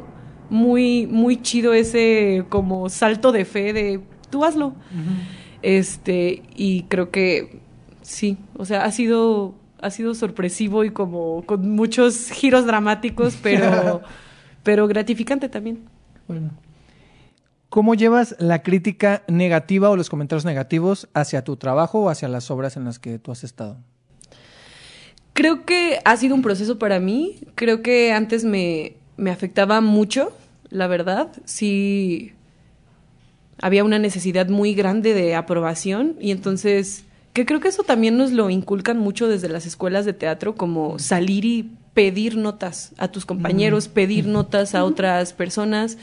muy, muy chido ese como salto de fe de tú hazlo. Este, y creo que sí, o sea, ha sido, ha sido sorpresivo y como con muchos giros dramáticos, pero, pero gratificante también. Bueno. ¿Cómo llevas la crítica negativa o los comentarios negativos hacia tu trabajo o hacia las obras en las que tú has estado? Creo que ha sido un proceso para mí. Creo que antes me, me afectaba mucho, la verdad. Sí, había una necesidad muy grande de aprobación y entonces, que creo que eso también nos lo inculcan mucho desde las escuelas de teatro, como salir y pedir notas a tus compañeros, pedir notas a otras personas.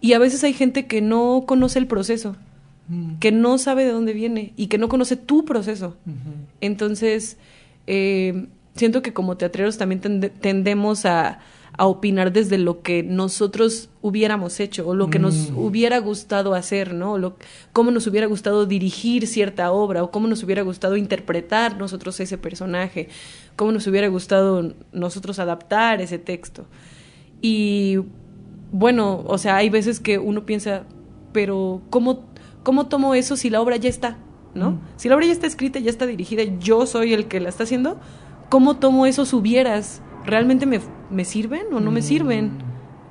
Y a veces hay gente que no conoce el proceso, que no sabe de dónde viene y que no conoce tu proceso. Entonces, eh, siento que como teatreros también tende- tendemos a, a opinar desde lo que nosotros hubiéramos hecho o lo que nos hubiera gustado hacer, ¿no? Lo, cómo nos hubiera gustado dirigir cierta obra o cómo nos hubiera gustado interpretar nosotros ese personaje, cómo nos hubiera gustado nosotros adaptar ese texto. Y bueno, o sea, hay veces que uno piensa, pero ¿cómo, cómo tomo eso si la obra ya está? ¿No? Si la obra ya está escrita, ya está dirigida, yo soy el que la está haciendo, ¿cómo tomo esos hubieras? ¿Realmente me, me sirven o no me sirven?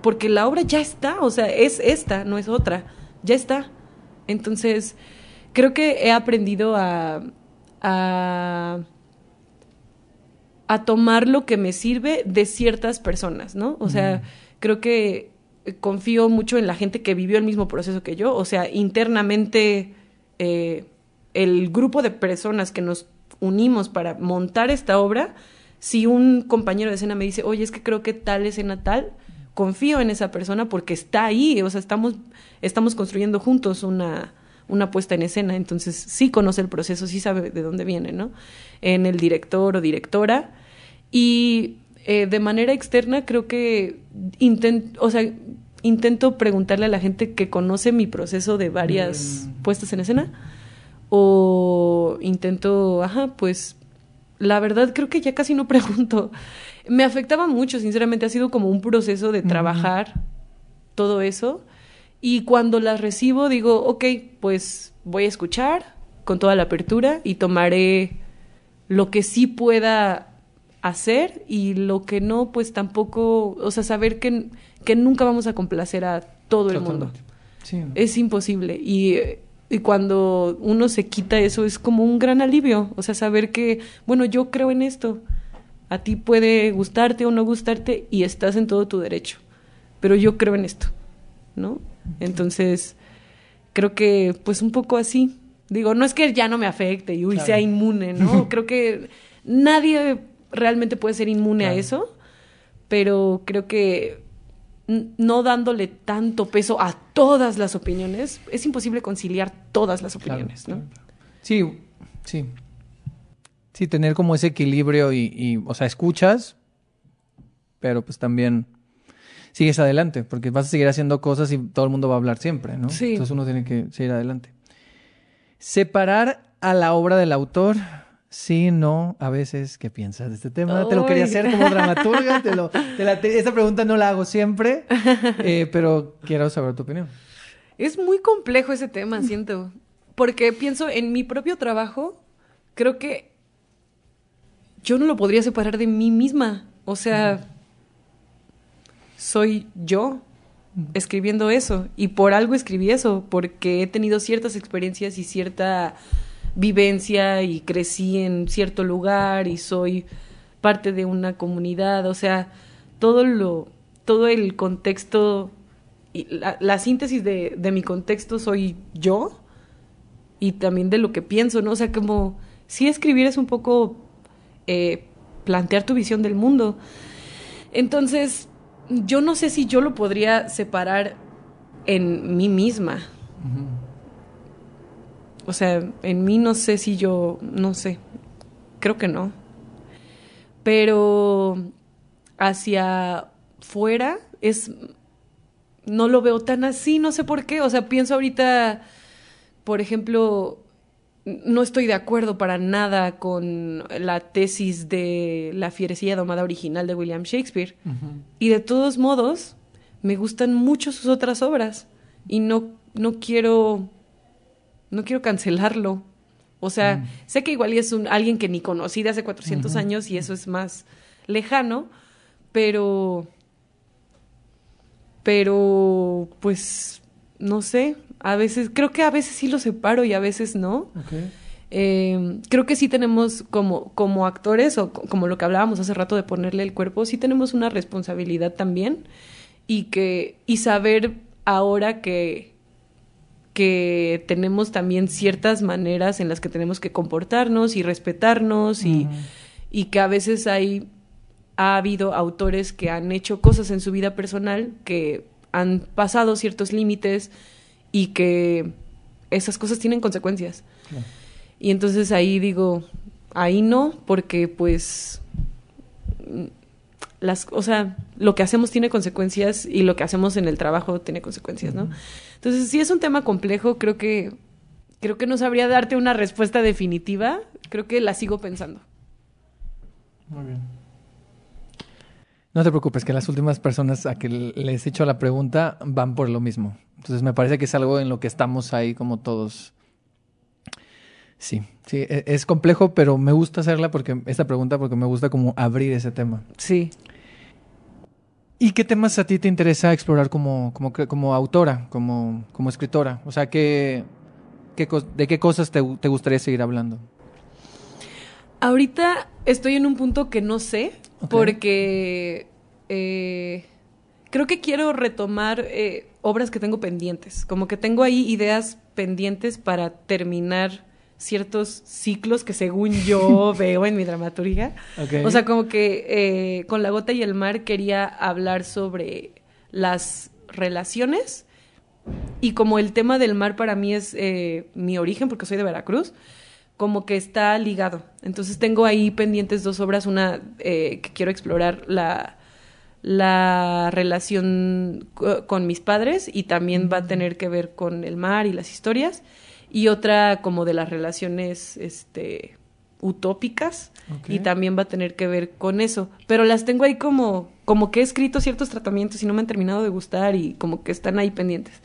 Porque la obra ya está, o sea, es esta, no es otra, ya está. Entonces, creo que he aprendido a, a a tomar lo que me sirve de ciertas personas, ¿no? O sea, creo que confío mucho en la gente que vivió el mismo proceso que yo, o sea, internamente eh, el grupo de personas que nos unimos para montar esta obra, si un compañero de escena me dice, oye, es que creo que tal escena tal, confío en esa persona porque está ahí, o sea, estamos, estamos construyendo juntos una, una puesta en escena, entonces sí conoce el proceso, sí sabe de dónde viene, ¿no? En el director o directora. Y eh, de manera externa creo que intento, o sea, intento preguntarle a la gente que conoce mi proceso de varias puestas en escena o intento, ajá, pues la verdad creo que ya casi no pregunto. Me afectaba mucho, sinceramente, ha sido como un proceso de trabajar todo eso. Y cuando las recibo digo, ok, pues voy a escuchar con toda la apertura y tomaré lo que sí pueda hacer y lo que no, pues tampoco, o sea, saber que, que nunca vamos a complacer a todo el mundo. Sí. Es imposible. Y, eh, y cuando uno se quita eso es como un gran alivio. O sea, saber que, bueno, yo creo en esto. A ti puede gustarte o no gustarte y estás en todo tu derecho. Pero yo creo en esto, ¿no? Entonces, creo que pues un poco así. Digo, no es que ya no me afecte y uy, Claro. sea inmune, ¿no? creo que nadie realmente puede ser inmune a eso, pero creo que no dándole tanto peso a todas las opiniones, es imposible conciliar todas las Claro, opiniones, ¿no? claro. Sí, sí. Sí, tener como ese equilibrio y, y, o sea, escuchas, pero pues también sigues adelante, porque vas a seguir haciendo cosas y todo el mundo va a hablar siempre, ¿no? Sí. Entonces uno tiene que seguir adelante. Separar a la obra del autor. Sí, no, a veces, ¿qué piensas de este tema? Te lo quería hacer como dramaturga, te lo, te la- te- esa pregunta no la hago siempre, eh, pero quiero saber tu opinión. Es muy complejo ese tema, siento. Porque pienso en mi propio trabajo, creo que yo no lo podría separar de mí misma. O sea, soy yo escribiendo eso. Y por algo escribí eso, porque he tenido ciertas experiencias y cierta vivencia y crecí en cierto lugar y soy parte de una comunidad. O sea, todo lo, todo el contexto y la, la síntesis de, de mi contexto soy yo y también de lo que pienso, ¿no? O sea, como sí escribir es un poco eh, plantear tu visión del mundo. Entonces, yo no sé si yo lo podría separar en mí misma. O sea, en mí no sé si yo, no sé, creo que no. Pero hacia fuera es, no lo veo tan así, no sé por qué. O sea, pienso ahorita, por ejemplo, no estoy de acuerdo para nada con la tesis de la fierecilla domada original de William Shakespeare. Y de todos modos, me gustan mucho sus otras obras. Y no, no quiero. No quiero cancelarlo. O sea, sé que igual es un, alguien que ni conocí de hace 400 años y eso es más lejano, pero. Pero, pues, no sé. A veces, creo que a veces sí lo separo y a veces no. Eh, creo que sí tenemos como, como actores, o co- como lo que hablábamos hace rato de ponerle el cuerpo, sí tenemos una responsabilidad también. Y que, y saber ahora que, que tenemos también ciertas maneras en las que tenemos que comportarnos y respetarnos y, y que a veces hay ha habido autores que han hecho cosas en su vida personal que han pasado ciertos límites y que esas cosas tienen consecuencias. Y entonces ahí digo, ahí no, porque pues las, o sea, lo que hacemos tiene consecuencias y lo que hacemos en el trabajo tiene consecuencias, ¿no? Entonces, sí es un tema complejo, creo que creo que no sabría darte una respuesta definitiva, creo que la sigo pensando. Muy bien. No te preocupes, que las últimas personas a que les he hecho la pregunta van por lo mismo. Entonces me parece que es algo en lo que estamos ahí como todos. Sí, sí, e- es complejo, pero me gusta hacerla porque esta pregunta porque me gusta como abrir ese tema. Sí. ¿Y qué temas a ti te interesa explorar como, como, como autora, como, como escritora? O sea, ¿qué, qué ¿de qué cosas te, te gustaría seguir hablando? Ahorita estoy en un punto que no sé, porque eh, creo que quiero retomar eh, obras que tengo pendientes. Como que tengo ahí ideas pendientes para terminar ciertos ciclos que según yo veo en mi dramaturgia. O sea, como que eh, con La Gota y el Mar quería hablar sobre las relaciones y como el tema del mar para mí es eh, mi origen, porque soy de Veracruz, como que está ligado. Entonces tengo ahí pendientes dos obras, una eh, que quiero explorar la, la relación co- con mis padres y también va a tener que ver con el mar y las historias, y otra como de las relaciones este, utópicas y también va a tener que ver con eso. Pero las tengo ahí como, como que he escrito ciertos tratamientos y no me han terminado de gustar y como que están ahí pendientes.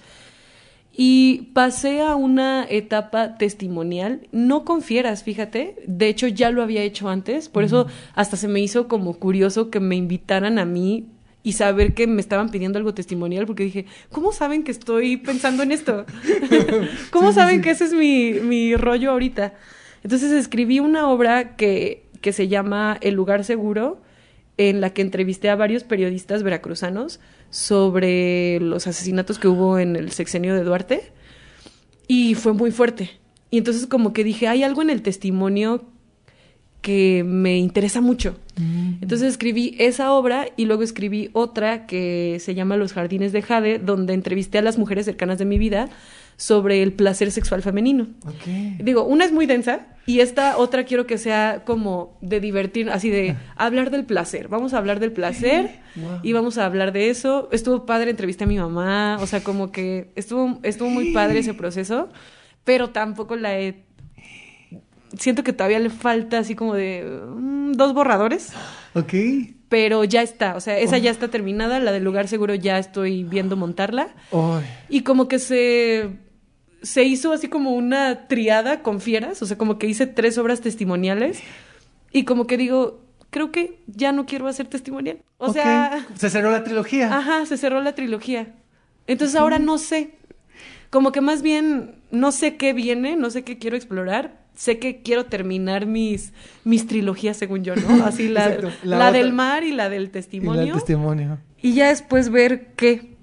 Y pasé a una etapa testimonial, no con fieras, fíjate, de hecho ya lo había hecho antes, por eso hasta se me hizo como curioso que me invitaran a mí y saber que me estaban pidiendo algo testimonial, porque dije, ¿cómo saben que estoy pensando en esto? ¿Cómo saben que ese es mi, mi rollo ahorita? Entonces escribí una obra que, que se llama El lugar seguro, en la que entrevisté a varios periodistas veracruzanos sobre los asesinatos que hubo en el sexenio de Duarte y fue muy fuerte. Y entonces como que dije, hay algo en el testimonio que me interesa mucho. Entonces escribí esa obra y luego escribí otra que se llama Los Jardines de Jade, donde entrevisté a las mujeres cercanas de mi vida sobre el placer sexual femenino. Digo, una es muy densa y esta otra quiero que sea como de divertir, así de hablar del placer. Vamos a hablar del placer Wow. y vamos a hablar de eso. Estuvo padre, entrevisté a mi mamá, o sea, como que estuvo, estuvo muy padre ese proceso, pero tampoco la he... Siento que todavía le falta así como de mm, dos borradores, Ok. pero ya está, o sea, esa ya está terminada, la del lugar seguro ya estoy viendo montarla. Y como que se, se hizo así como una triada con fieras, o sea, como que hice tres obras testimoniales y como que digo, creo que ya no quiero hacer testimonial. O sea, Se cerró la trilogía. ajá, se cerró la trilogía. Entonces ahora no sé, como que más bien no sé qué viene, no sé qué quiero explorar. Sé que quiero terminar mis, mis trilogías, según yo, ¿no? Así la, Exacto. La la, del mar y la del Y testimonio. el testimonio. y ya después ver qué.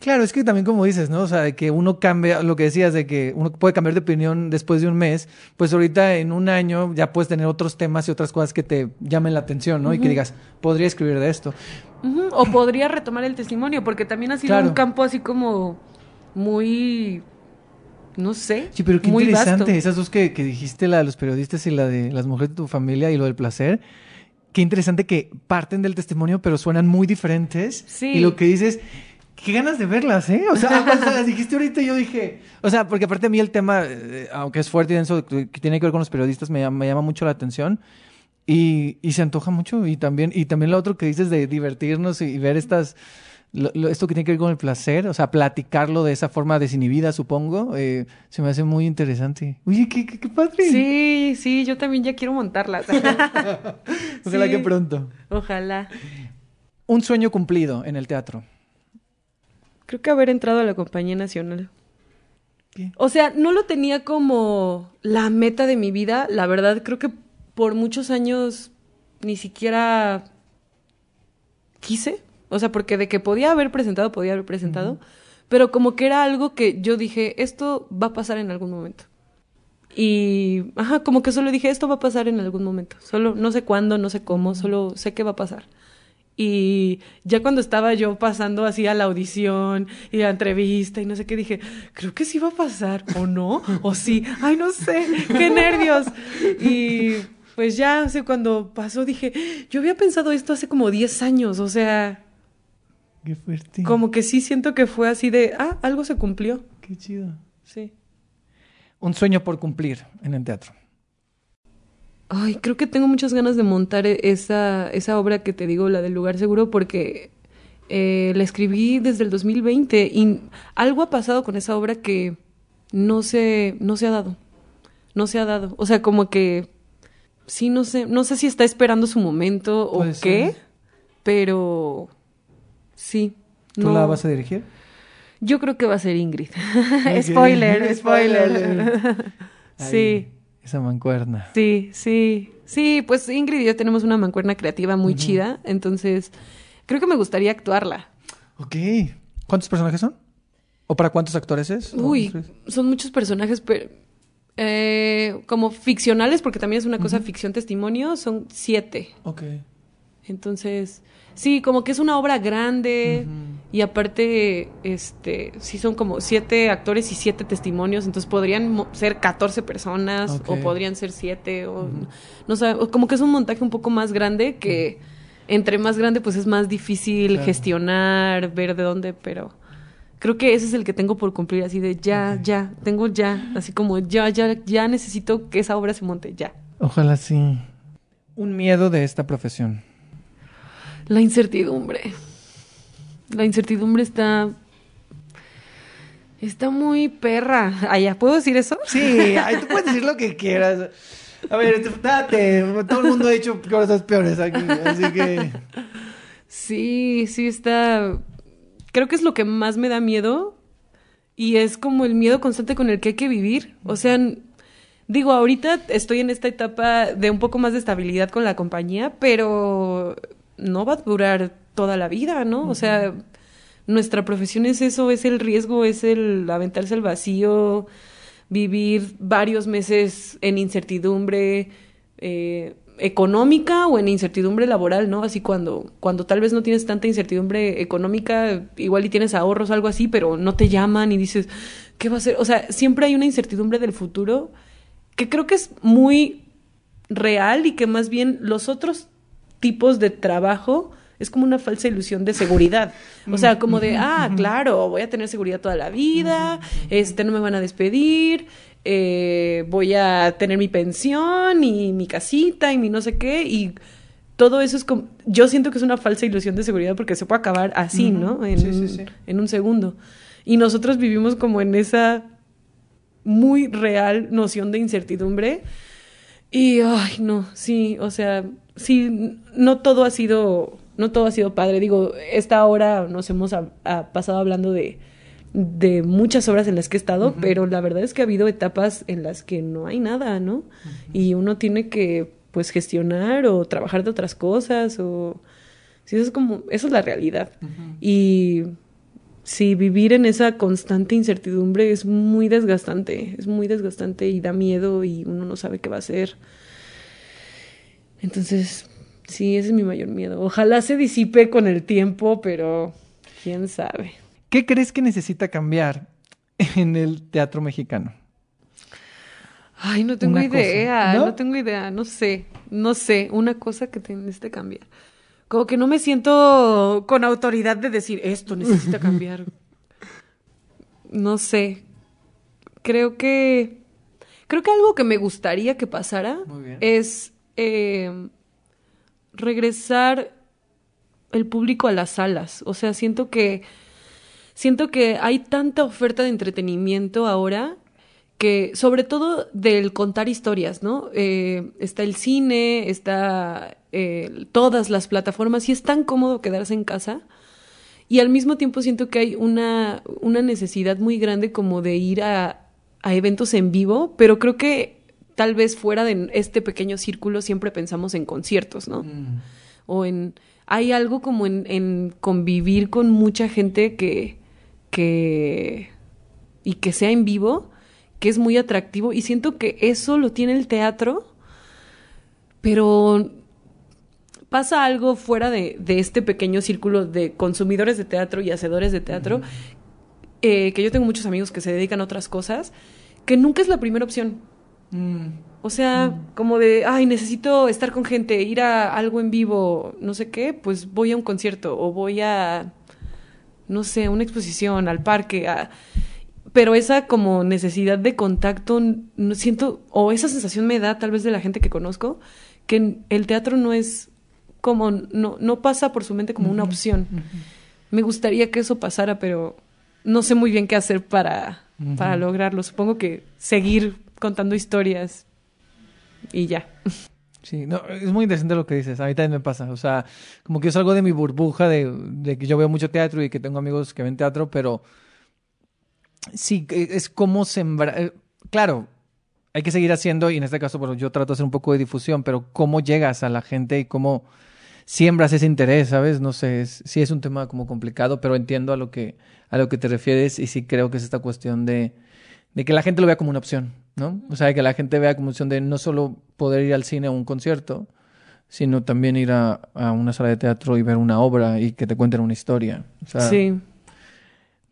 Claro, es que también como dices, ¿no? O sea, de que uno cambia, lo que decías, de que uno puede cambiar de opinión después de un mes, pues ahorita en un año ya puedes tener otros temas y otras cosas que te llamen la atención, ¿no? Y que digas, podría escribir de esto. O podría retomar el testimonio, porque también ha sido Claro. un campo así como muy, no sé, Sí, pero qué muy interesante. vasto. Esas dos que, que dijiste, la de los periodistas y la de las mujeres de tu familia y lo del placer. Qué interesante que parten del testimonio, pero suenan muy diferentes. Sí. Y lo que dices, qué ganas de verlas, ¿eh? O sea, ambas las dijiste ahorita y yo dije. O sea, porque aparte a mí el tema, eh, aunque es fuerte y denso, que tiene que ver con los periodistas, me, llama- me llama mucho la atención. Y, y se antoja mucho. Y también, y también lo otro que dices de divertirnos y, y ver estas. Lo- lo- esto que tiene que ver con el placer, o sea, platicarlo de esa forma desinhibida, supongo, eh, se me hace muy interesante. Oye, qué, qué, qué padre. Sí, sí, yo también ya quiero montarlas. Ojalá Sí. que pronto. Ojalá. Un sueño cumplido en el teatro. Creo que haber entrado a la compañía nacional. ¿Qué? O sea, no lo tenía como la meta de mi vida. La verdad, creo que por muchos años ni siquiera quise. O sea, porque de que podía haber presentado, podía haber presentado. Pero como que era algo que yo dije, esto va a pasar en algún momento. Y, ajá, como que solo dije, esto va a pasar en algún momento. Solo, no sé cuándo, no sé cómo, solo sé que va a pasar. Y ya cuando estaba yo pasando así a la audición y la entrevista y no sé qué, dije, creo que sí va a pasar, o no, o sí, ay, no sé, qué nervios. Y pues ya, así cuando pasó, dije, yo había pensado esto hace como 10 años, o sea, Qué fuerte. como que sí siento que fue así de, ah, algo se cumplió, Qué chido. sí. Un sueño por cumplir en el teatro. Ay, creo que tengo muchas ganas de montar e- esa, esa obra que te digo, la del lugar seguro, porque eh, la escribí desde el 2020 y algo ha pasado con esa obra que no se, no se ha dado. No se ha dado. O sea, como que sí, no sé, no sé si está esperando su momento o qué, ser. pero sí. ¿Tú no. la vas a dirigir? Yo creo que va a ser Ingrid. Spoiler, spoiler. Sí. Esa mancuerna. Sí, sí, sí, pues Ingrid y yo tenemos una mancuerna creativa muy chida, entonces creo que me gustaría actuarla. Ok. ¿Cuántos personajes son? ¿O para cuántos actores es? ¿O Uy, son muchos personajes, pero eh, como ficcionales, porque también es una cosa ficción testimonio, son siete. Ok. Entonces, sí, como que es una obra grande y aparte, este, sí son como siete actores y siete testimonios, entonces podrían ser 14 personas o podrían ser siete o no sé, como que es un montaje un poco más grande que entre más grande pues es más difícil Claro. gestionar, ver de dónde, pero creo que ese es el que tengo por cumplir, así de ya, ya, tengo ya, así como ya, ya, ya necesito que esa obra se monte, ya. Ojalá sí. Un miedo de esta profesión. La incertidumbre. La incertidumbre está. Está muy perra. Ya, ¿puedo decir eso? Sí, ay, tú puedes decir lo que quieras. A ver, date. Todo el mundo ha dicho cosas peores aquí, así que... Sí, sí está. Creo que es lo que más me da miedo. Y es como el miedo constante con el que hay que vivir. O sea, digo, ahorita estoy en esta etapa de un poco más de estabilidad con la compañía, pero no va a durar toda la vida, ¿no? O sea, nuestra profesión es eso, es el riesgo, es el aventarse al vacío, vivir varios meses en incertidumbre, eh, económica o en incertidumbre laboral, ¿no? Así cuando, cuando tal vez no tienes tanta incertidumbre económica, igual y tienes ahorros, algo así, pero no te llaman y dices, ¿qué va a ser? O sea, siempre hay una incertidumbre del futuro que creo que es muy real y que más bien los otros tipos de trabajo es como una falsa ilusión de seguridad. O sea, como de, ah, claro, voy a tener seguridad toda la vida, este, no me van a despedir, eh, voy a tener mi pensión y mi casita y mi no sé qué, y todo eso es como, yo siento que es una falsa ilusión de seguridad porque se puede acabar así, ¿no? En, Sí, sí, sí. en un segundo. Y nosotros vivimos como en esa muy real noción de incertidumbre. Y, ay, no, sí, o sea, sí, no todo ha sido, no todo ha sido padre. Digo, esta hora nos hemos a- a- pasado hablando de, de muchas horas en las que he estado, pero la verdad es que ha habido etapas en las que no hay nada, ¿no? Y uno tiene que, pues, gestionar o trabajar de otras cosas o... Sí, eso es como, eso es la realidad. Y sí, vivir en esa constante incertidumbre es muy desgastante, es muy desgastante y da miedo y uno no sabe qué va a hacer. Entonces, sí, ese es mi mayor miedo. Ojalá se disipe con el tiempo, pero quién sabe. ¿Qué crees que necesita cambiar en el teatro mexicano? Ay, no tengo Una cosa, idea, ¿no? ¿no? tengo idea, no sé, no sé, una cosa que te necesita cambiar. Como que no me siento con autoridad de decir esto necesita cambiar. No sé. Creo que creo que algo que me gustaría que pasara es eh, regresar el público a las salas. O sea, siento que siento que hay tanta oferta de entretenimiento ahora que, sobre todo del contar historias, ¿no? Eh, está el cine, está todas las plataformas y es tan cómodo quedarse en casa. Y al mismo tiempo siento que hay una, una necesidad muy grande como de ir a, a eventos en vivo, pero creo que tal vez fuera de este pequeño círculo siempre pensamos en conciertos, ¿no? o en hay algo como en, en convivir con mucha gente que que y que sea en vivo que es muy atractivo y siento que eso lo tiene el teatro pero pasa algo fuera de, de este pequeño círculo de consumidores de teatro y hacedores de teatro eh, que yo tengo muchos amigos que se dedican a otras cosas que nunca es la primera opción o sea, como de, ay, necesito estar con gente, ir a algo en vivo, no sé qué, pues voy a un concierto o voy a, no sé, una exposición, al parque, a... pero esa como necesidad de contacto, no siento, o esa sensación me da tal vez de la gente que conozco, que el teatro no es como, no, no pasa por su mente como una opción. Me gustaría que eso pasara, pero no sé muy bien qué hacer para, para lograrlo. Supongo que seguir contando historias y ya. Sí, no, es muy interesante lo que dices. A mí también me pasa. O sea, como que yo salgo de mi burbuja de, de que yo veo mucho teatro y que tengo amigos que ven teatro, pero sí, que es como sembrar. eh, Claro, hay que seguir haciendo, y en este caso, bueno, yo trato de hacer un poco de difusión, pero cómo llegas a la gente y cómo siembras ese interés, ¿sabes? No sé, es, sí es un tema como complicado, pero entiendo a lo que, a lo que te refieres y sí creo que es esta cuestión de, de que la gente lo vea como una opción, ¿no? O sea, que la gente vea como opción de no solo poder ir al cine o un concierto, sino también ir a, a una sala de teatro y ver una obra y que te cuenten una historia. O sea, sí.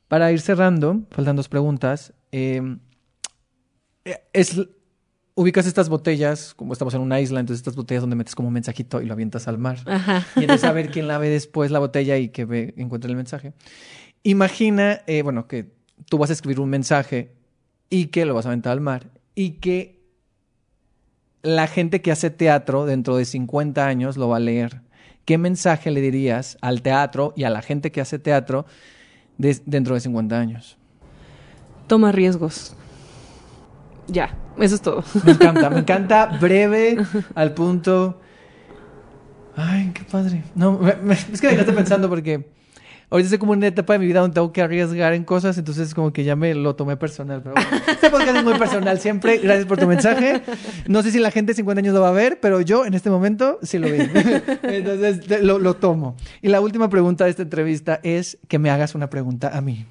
Para ir cerrando, faltan dos preguntas. eh, es, ubicas estas botellas, como estamos en una isla, entonces estas botellas donde metes como un mensajito y lo avientas al mar. Ajá. A ver quién la ve después la botella y que ve, encuentre el mensaje. Imagina, eh, bueno, que tú vas a escribir un mensaje y que lo vas a aventar al mar y que la gente que hace teatro dentro de 50 años lo va a leer. ¿Qué mensaje le dirías al teatro y a la gente que hace teatro de- dentro de 50 años? Toma riesgos. Ya, eso es todo. Me encanta, me encanta, breve, al punto. Ay, qué padre. No, me- me- es que me dejaste pensando porque ahorita estoy como en una etapa de mi vida donde tengo que arriesgar en cosas, entonces como que ya me lo tomé personal. Pero bueno, este podcast es muy personal siempre. Gracias por tu mensaje. No sé si la gente de 50 años lo va a ver, pero yo en este momento sí lo vi. Entonces te- lo, lo tomo. Y la última pregunta de esta entrevista es que me hagas una pregunta a mí.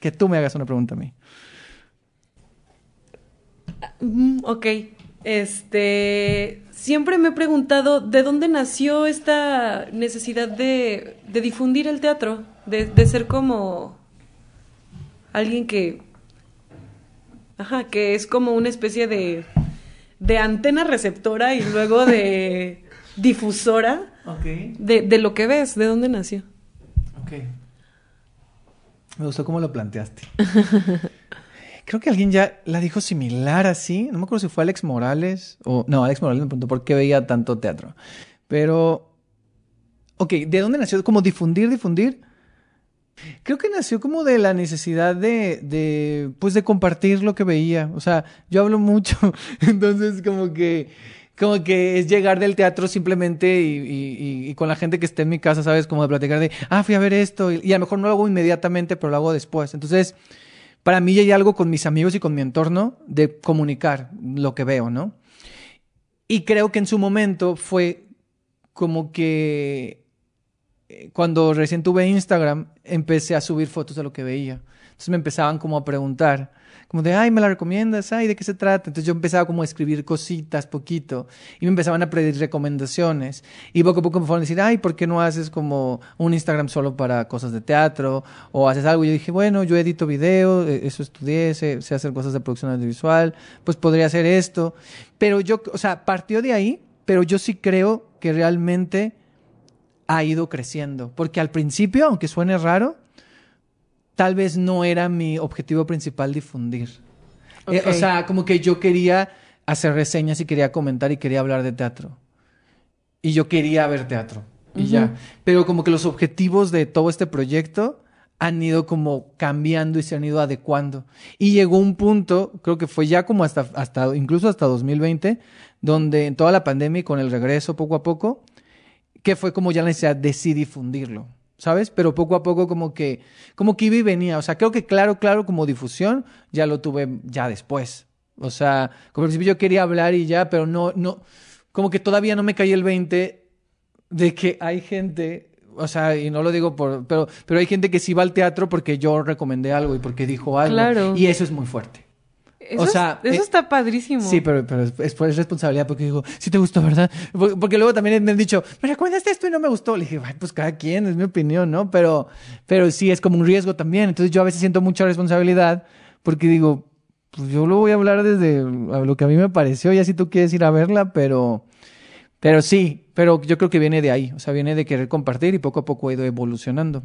Que tú me hagas una pregunta a mí. Mm, ok. Este, siempre me he preguntado de dónde nació esta necesidad de, de difundir el teatro, de, de ser como alguien que, ajá, que es como una especie de, de antena receptora y luego de difusora de, de lo que ves, de dónde nació. Ok. Me gustó cómo lo planteaste. Creo que alguien ya la dijo similar así. No me acuerdo si fue Alex Morales o... No, Alex Morales me preguntó por qué veía tanto teatro. Pero... Ok, ¿de dónde nació? Como difundir, difundir. Creo que nació como de la necesidad de, de, pues de compartir lo que veía. O sea, yo hablo mucho, entonces como que, como que es llegar del teatro simplemente y, con la gente que esté en mi casa, ¿sabes? Como de platicar de, ah, fui a ver esto, y a lo mejor no lo hago inmediatamente, pero lo hago después. Entonces, para mí hay algo con mis amigos y con mi entorno de comunicar lo que veo, ¿no? Y creo que en su momento fue como que eh, cuando recién tuve Instagram, empecé a subir fotos de lo que veía. Entonces me empezaban como a preguntar, como de, ay, ¿me la recomiendas? Ay, ¿de qué se trata? Entonces yo empezaba como a escribir cositas poquito y me empezaban a pedir recomendaciones. Y poco a poco me fueron a decir, ay, ¿por qué no haces como un Instagram solo para cosas de teatro? O haces algo. Y yo dije, bueno, yo edito video, eh, eso estudié, sé, sé hacer cosas de producción audiovisual, pues podría hacer esto. Pero yo, o sea, partió de ahí, pero yo sí creo que realmente ha ido creciendo. Porque al principio, aunque suene raro, tal vez no era mi objetivo principal difundir. Eh, o sea, como que yo quería hacer reseñas y quería comentar y quería hablar de teatro. Y yo quería ver teatro. Y ya. Pero como que los objetivos de todo este proyecto han ido como cambiando y se han ido adecuando. Y llegó un punto, creo que fue ya como hasta, hasta incluso hasta 2020, donde en toda la pandemia y con el regreso poco a poco, que fue como ya la necesidad de sí difundirlo, ¿sabes? Pero poco a poco como que, como que iba y venía. O sea, creo que claro, claro, como difusión, ya lo tuve ya después. O sea, como al principio yo quería hablar y ya, pero no, no, como que todavía no me caí el 20 de que hay gente, o sea, y no lo digo por, pero, pero hay gente que sí va al teatro porque yo recomendé algo y porque dijo algo. Claro. Y eso es muy fuerte. Eso, O es- sea, eso eh, está padrísimo. Sí, pero, pero es, responsabilidad porque digo, sí te gustó, ¿verdad? Por- Porque luego también me han dicho, me recomendaste esto y no me gustó. Le dije, "Ay, pues cada quien, es mi opinión, ¿no? Pero, pero sí es como un riesgo también. Entonces yo a veces siento mucha responsabilidad porque digo, pues yo lo voy a hablar desde lo que a mí me pareció, ya si tú quieres ir a verla, pero, pero sí, pero yo creo que viene de ahí. O sea, viene de querer compartir y poco a poco ha ido evolucionando.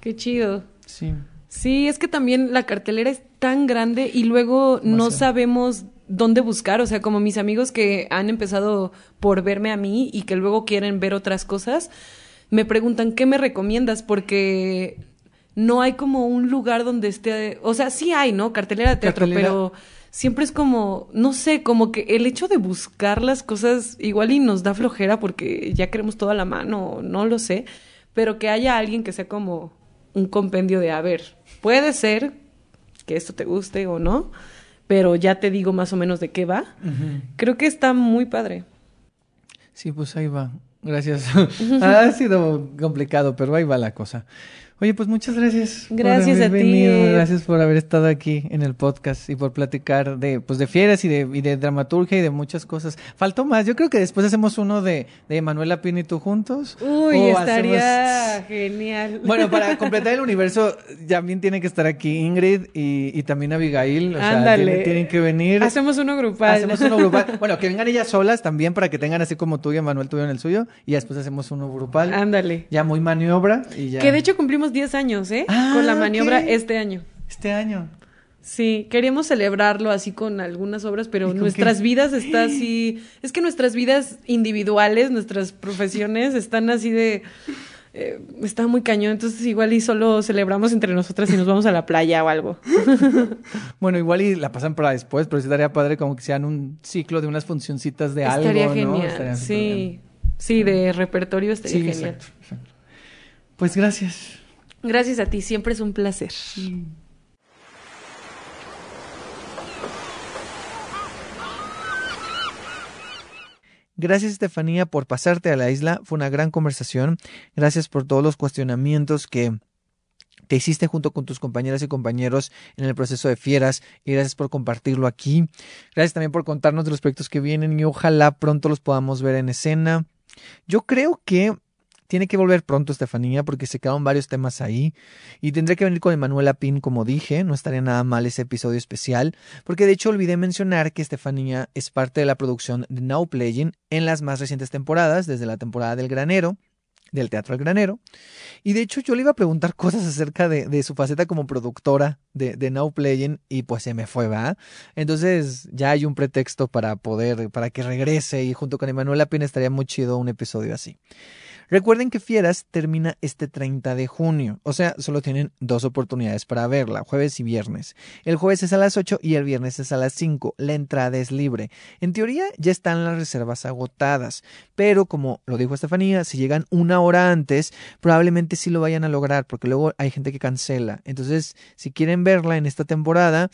Qué chido. Sí. Sí, es que también la cartelera es tan grande y luego no sabemos dónde buscar. O sea, como mis amigos que han empezado por verme a mí y que luego quieren ver otras cosas, me preguntan, ¿qué me recomiendas? Porque no hay como un lugar donde esté... O sea, sí hay, ¿no? Cartelera de teatro, Cartelera. pero siempre es como, no sé, como que el hecho de buscar las cosas igual y nos da flojera porque ya queremos toda la mano, no lo sé, pero que haya alguien que sea como un compendio de, a ver, puede ser que esto te guste o no, pero ya te digo más o menos de qué va. Creo que está muy padre. Sí, pues ahí va. Gracias. ha sido complicado, pero ahí va la cosa. Oye, pues muchas gracias. por Gracias haber a ti. Gracias por haber estado aquí en el podcast y por platicar de, pues, de fieras y de, y de dramaturgia y de muchas cosas. Faltó más. Yo creo que después hacemos uno de, de Manuela Pino y tú juntos. Uy, O estaría hacemos- genial. Bueno, para completar el universo, también tiene que estar aquí Ingrid y, y también Abigail. O sea, Ándale. tienen, tienen que venir. Hacemos uno grupal. Hacemos uno grupal. Bueno, que vengan ellas solas también para que tengan así como tú y Manuel tuvieron el suyo. Y después hacemos uno grupal. Ándale. Ya muy maniobra y ya. Que de hecho cumplimos 10 años, ¿eh? Ah, con la maniobra este año. Este año. Sí, queríamos celebrarlo así con algunas obras, ¿Y pero nuestras qué? vidas está así, es que nuestras vidas individuales, nuestras profesiones están así de, eh, está muy cañón, entonces igual y solo celebramos entre nosotras y nos vamos a la playa o algo. Bueno, igual y la pasan para después, pero sí estaría padre como que sean un ciclo de unas funcioncitas de Estaría algo, ¿no? genial, Estaría súper sí, sí, de repertorio estaría Sí, genial. exacto, exacto. Pues gracias. Gracias a ti, siempre es un placer. Gracias, Estefanía, por pasarte a la isla. Fue una gran conversación. Gracias por todos los cuestionamientos que, te hiciste junto con tus compañeras y compañeros en el proceso de fieras y gracias por compartirlo aquí. Gracias también por contarnos de los proyectos que vienen y ojalá pronto los podamos ver en escena. Yo creo que tiene que volver pronto Estefanía porque se quedaron varios temas ahí y tendré que venir con Emanuela Pin como dije, no estaría nada mal ese episodio especial porque de hecho olvidé mencionar que Estefanía es parte de la producción de Now Playing en las más recientes temporadas, desde la temporada del granero, del Teatro al Granero. Y de hecho yo le iba a preguntar cosas acerca de, de su faceta como productora de, de, Now Playing y pues se me fue, ¿va? Entonces ya hay un pretexto para poder, para que regrese y junto con Emanuela Pin estaría muy chido un episodio así. Recuerden que Fieras termina este 30 de junio, o sea, solo tienen dos oportunidades para verla, jueves y viernes. El jueves es a las 8 y el viernes es a las 5. La entrada es libre. En teoría ya están las reservas agotadas, pero como lo dijo Estefanía, si llegan una hora antes, probablemente sí lo vayan a lograr, porque luego hay gente que cancela. Entonces, si quieren verla en esta temporada,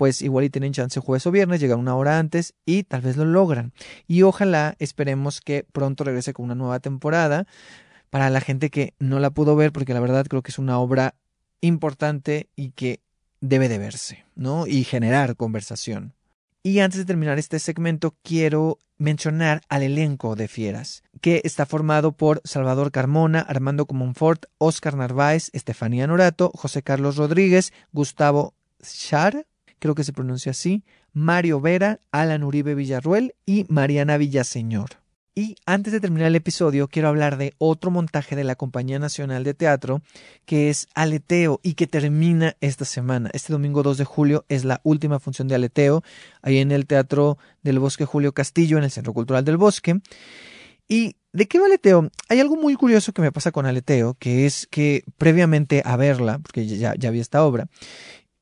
pues igual y tienen chance jueves o viernes, llegar una hora antes y tal vez lo logran. Y ojalá esperemos que pronto regrese con una nueva temporada para la gente que no la pudo ver, porque la verdad creo que es una obra importante y que debe de verse, ¿no? Y generar conversación. Y antes de terminar este segmento, quiero mencionar al elenco de Fieras, que está formado por Salvador Carmona, Armando Comonfort, Oscar Narváez, Estefanía Norato, José Carlos Rodríguez, Gustavo Char, creo que se pronuncia así, Mario Vera, Alan Uribe Villarruel y Mariana Villaseñor. Y antes de terminar el episodio, quiero hablar de otro montaje de la Compañía Nacional de Teatro, que es Aleteo y que termina esta semana. Este domingo 2 de julio es la última función de Aleteo, ahí en el Teatro del Bosque Julio Castillo, en el Centro Cultural del Bosque. ¿Y de qué va Aleteo? Hay algo muy curioso que me pasa con Aleteo, que es que previamente a verla, porque ya, ya vi esta obra,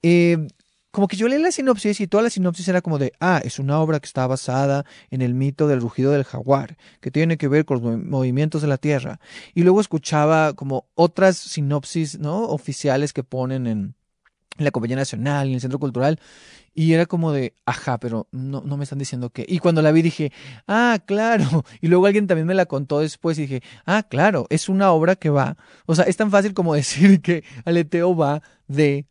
eh, como que yo leí la sinopsis y toda la sinopsis era como de, ah, es una obra que está basada en el mito del rugido del jaguar, que tiene que ver con los movimientos de la Tierra. Y luego escuchaba como otras sinopsis, ¿no? Oficiales que ponen en, la Compañía Nacional y en el Centro Cultural. Y era como de, ajá, pero no, no me están diciendo qué. Y cuando la vi dije, ah, claro. Y luego alguien también me la contó después y dije, ah, claro, es una obra que va. O sea, es tan fácil como decir que Aleteo va de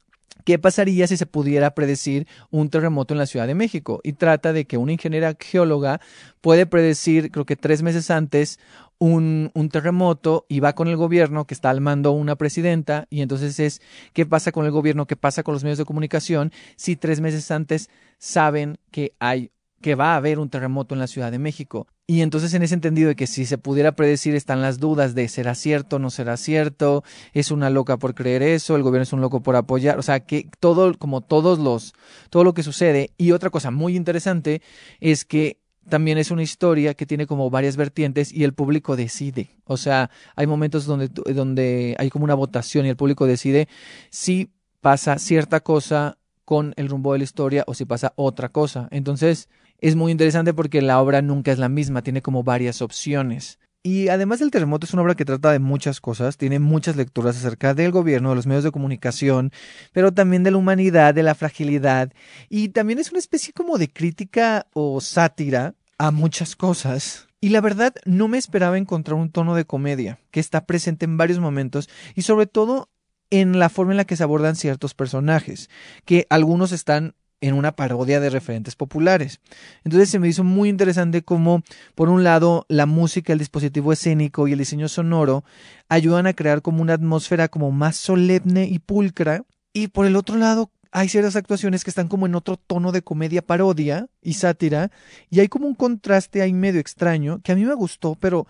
¿Qué pasaría si se pudiera predecir un terremoto en la Ciudad de México? Y trata de que una ingeniera geóloga puede predecir, creo que tres meses antes, un, un, terremoto y va con el gobierno que está al mando una presidenta y entonces es qué pasa con el gobierno, qué pasa con los medios de comunicación si tres meses antes saben que hay que va a haber un terremoto en la Ciudad de México. Y entonces en ese entendido de que si se pudiera predecir están las dudas de será cierto, no será cierto, es una loca por creer eso, el gobierno es un loco por apoyar, o sea, que todo como todos los todo lo que sucede y otra cosa muy interesante es que también es una historia que tiene como varias vertientes y el público decide. O sea, hay momentos donde, donde hay como una votación y el público decide si pasa cierta cosa con el rumbo de la historia o si pasa otra cosa. Entonces, es muy interesante porque la obra nunca es la misma, tiene como varias opciones. Y además del terremoto es una obra que trata de muchas cosas, tiene muchas lecturas acerca del gobierno, de los medios de comunicación, pero también de la humanidad, de la fragilidad, y también es una especie como de crítica o sátira a muchas cosas. Y la verdad no me esperaba encontrar un tono de comedia que está presente en varios momentos y sobre todo en la forma en la que se abordan ciertos personajes, que algunos están en una parodia de referentes populares. Entonces se me hizo muy interesante cómo, por un lado, la música, el dispositivo escénico y el diseño sonoro ayudan a crear como una atmósfera como más solemne y pulcra, y por el otro lado, hay ciertas actuaciones que están como en otro tono de comedia parodia y sátira, y hay como un contraste ahí medio extraño que a mí me gustó, pero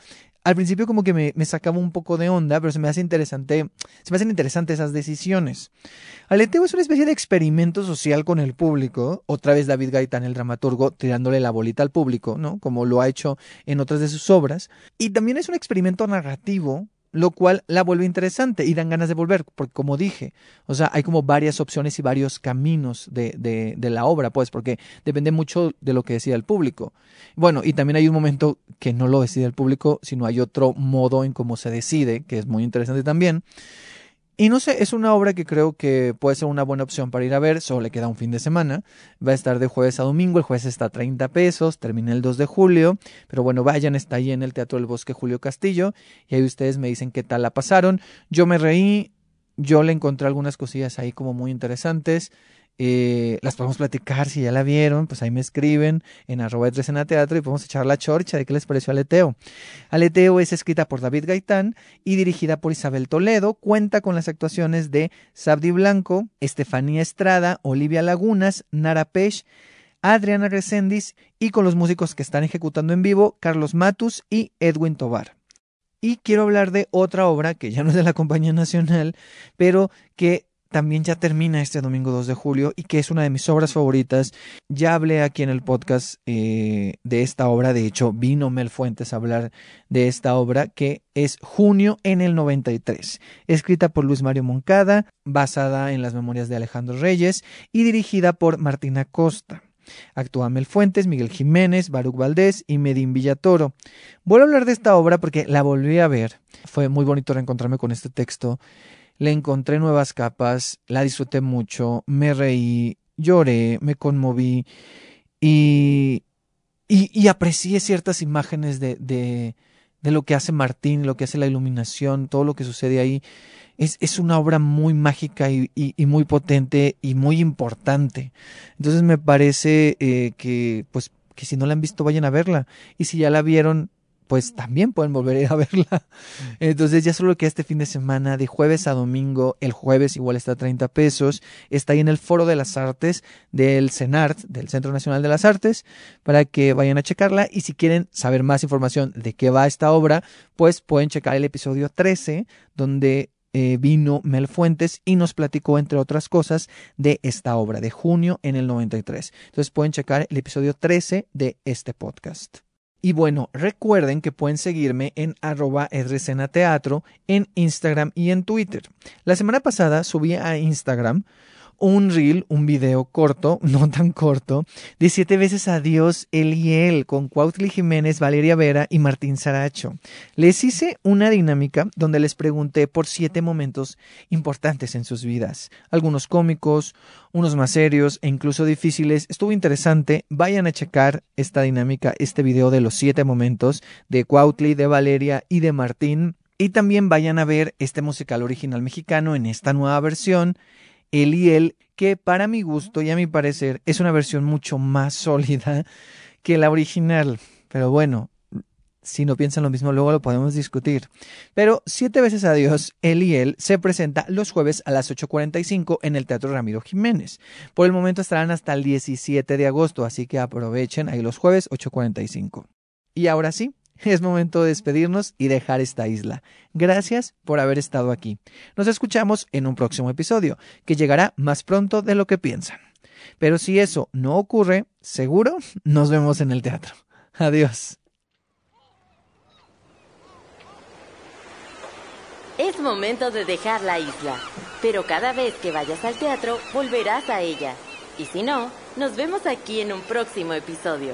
al principio como que me, sacaba un poco de onda, pero se me hace interesante, se me hacen interesantes esas decisiones. Aleteo es una especie de experimento social con el público, otra vez David Gaitán, el dramaturgo, tirándole la bolita al público, ¿no? Como lo ha hecho en otras de sus obras. Y también es un experimento narrativo lo cual la vuelve interesante y dan ganas de volver, porque como dije, o sea, hay como varias opciones y varios caminos de, de, de, la obra, pues, porque depende mucho de lo que decida el público. Bueno, y también hay un momento que no lo decide el público, sino hay otro modo en cómo se decide, que es muy interesante también. Y no sé, es una obra que creo que puede ser una buena opción para ir a ver, solo le queda un fin de semana, va a estar de jueves a domingo, el jueves está a 30 pesos, termina el 2 de julio, pero bueno, vayan, está ahí en el Teatro del Bosque Julio Castillo, y ahí ustedes me dicen qué tal la pasaron, yo me reí, yo le encontré algunas cosillas ahí como muy interesantes. Eh, las podemos platicar si ya la vieron, pues ahí me escriben en arroba escena teatro y podemos echar la chorcha de qué les pareció Aleteo. Aleteo es escrita por David Gaitán y dirigida por Isabel Toledo. Cuenta con las actuaciones de Sabdi Blanco, Estefanía Estrada, Olivia Lagunas, Nara Pech, Adriana Resendis y con los músicos que están ejecutando en vivo, Carlos Matus y Edwin Tobar. Y quiero hablar de otra obra que ya no es de la Compañía Nacional, pero que también ya termina este domingo 2 de julio y que es una de mis obras favoritas. Ya hablé aquí en el podcast eh, de esta obra, de hecho vino Mel Fuentes a hablar de esta obra que es Junio en el 93, escrita por Luis Mario Moncada, basada en las memorias de Alejandro Reyes y dirigida por Martina Costa. Actúa Mel Fuentes, Miguel Jiménez, Baruch Valdés y Medín Villatoro. Vuelvo a hablar de esta obra porque la volví a ver. Fue muy bonito reencontrarme con este texto le encontré nuevas capas, la disfruté mucho, me reí, lloré, me conmoví y, y, aprecié ciertas imágenes de, de, de, lo que hace Martín, lo que hace la iluminación, todo lo que sucede ahí. Es, es una obra muy mágica y, y, muy potente y muy importante. Entonces me parece eh, que, pues, que si no la han visto, vayan a verla. Y si ya la vieron, pues también pueden volver a ir a verla. Entonces ya solo que este fin de semana, de jueves a domingo, el jueves igual está a 30 pesos, está ahí en el Foro de las Artes del CENART, del Centro Nacional de las Artes, para que vayan a checarla y si quieren saber más información de qué va esta obra, pues pueden checar el episodio 13, donde eh, vino Mel Fuentes y nos platicó, entre otras cosas, de esta obra de junio en el 93. Entonces pueden checar el episodio 13 de este podcast. Y bueno, recuerden que pueden seguirme en arroba teatro en Instagram y en Twitter. La semana pasada subí a Instagram un reel, un video corto, no tan corto, de siete veces adiós él y él con Cuautli Jiménez, Valeria Vera y Martín Saracho. Les hice una dinámica donde les pregunté por siete momentos importantes en sus vidas, algunos cómicos, unos más serios e incluso difíciles. Estuvo interesante, vayan a checar esta dinámica, este video de los siete momentos de Cuautli, de Valeria y de Martín. Y también vayan a ver este musical original mexicano en esta nueva versión el y él, que para mi gusto y a mi parecer es una versión mucho más sólida que la original. Pero bueno, si no piensan lo mismo, luego lo podemos discutir. Pero siete veces a Dios, y él se presenta los jueves a las 8.45 en el Teatro Ramiro Jiménez. Por el momento estarán hasta el 17 de agosto, así que aprovechen ahí los jueves 8.45. Y ahora sí, es momento de despedirnos y dejar esta isla. Gracias por haber estado aquí. Nos escuchamos en un próximo episodio, que llegará más pronto de lo que piensan. Pero si eso no ocurre, seguro nos vemos en el teatro. Adiós. Es momento de dejar la isla, pero cada vez que vayas al teatro volverás a ella. Y si no, nos vemos aquí en un próximo episodio.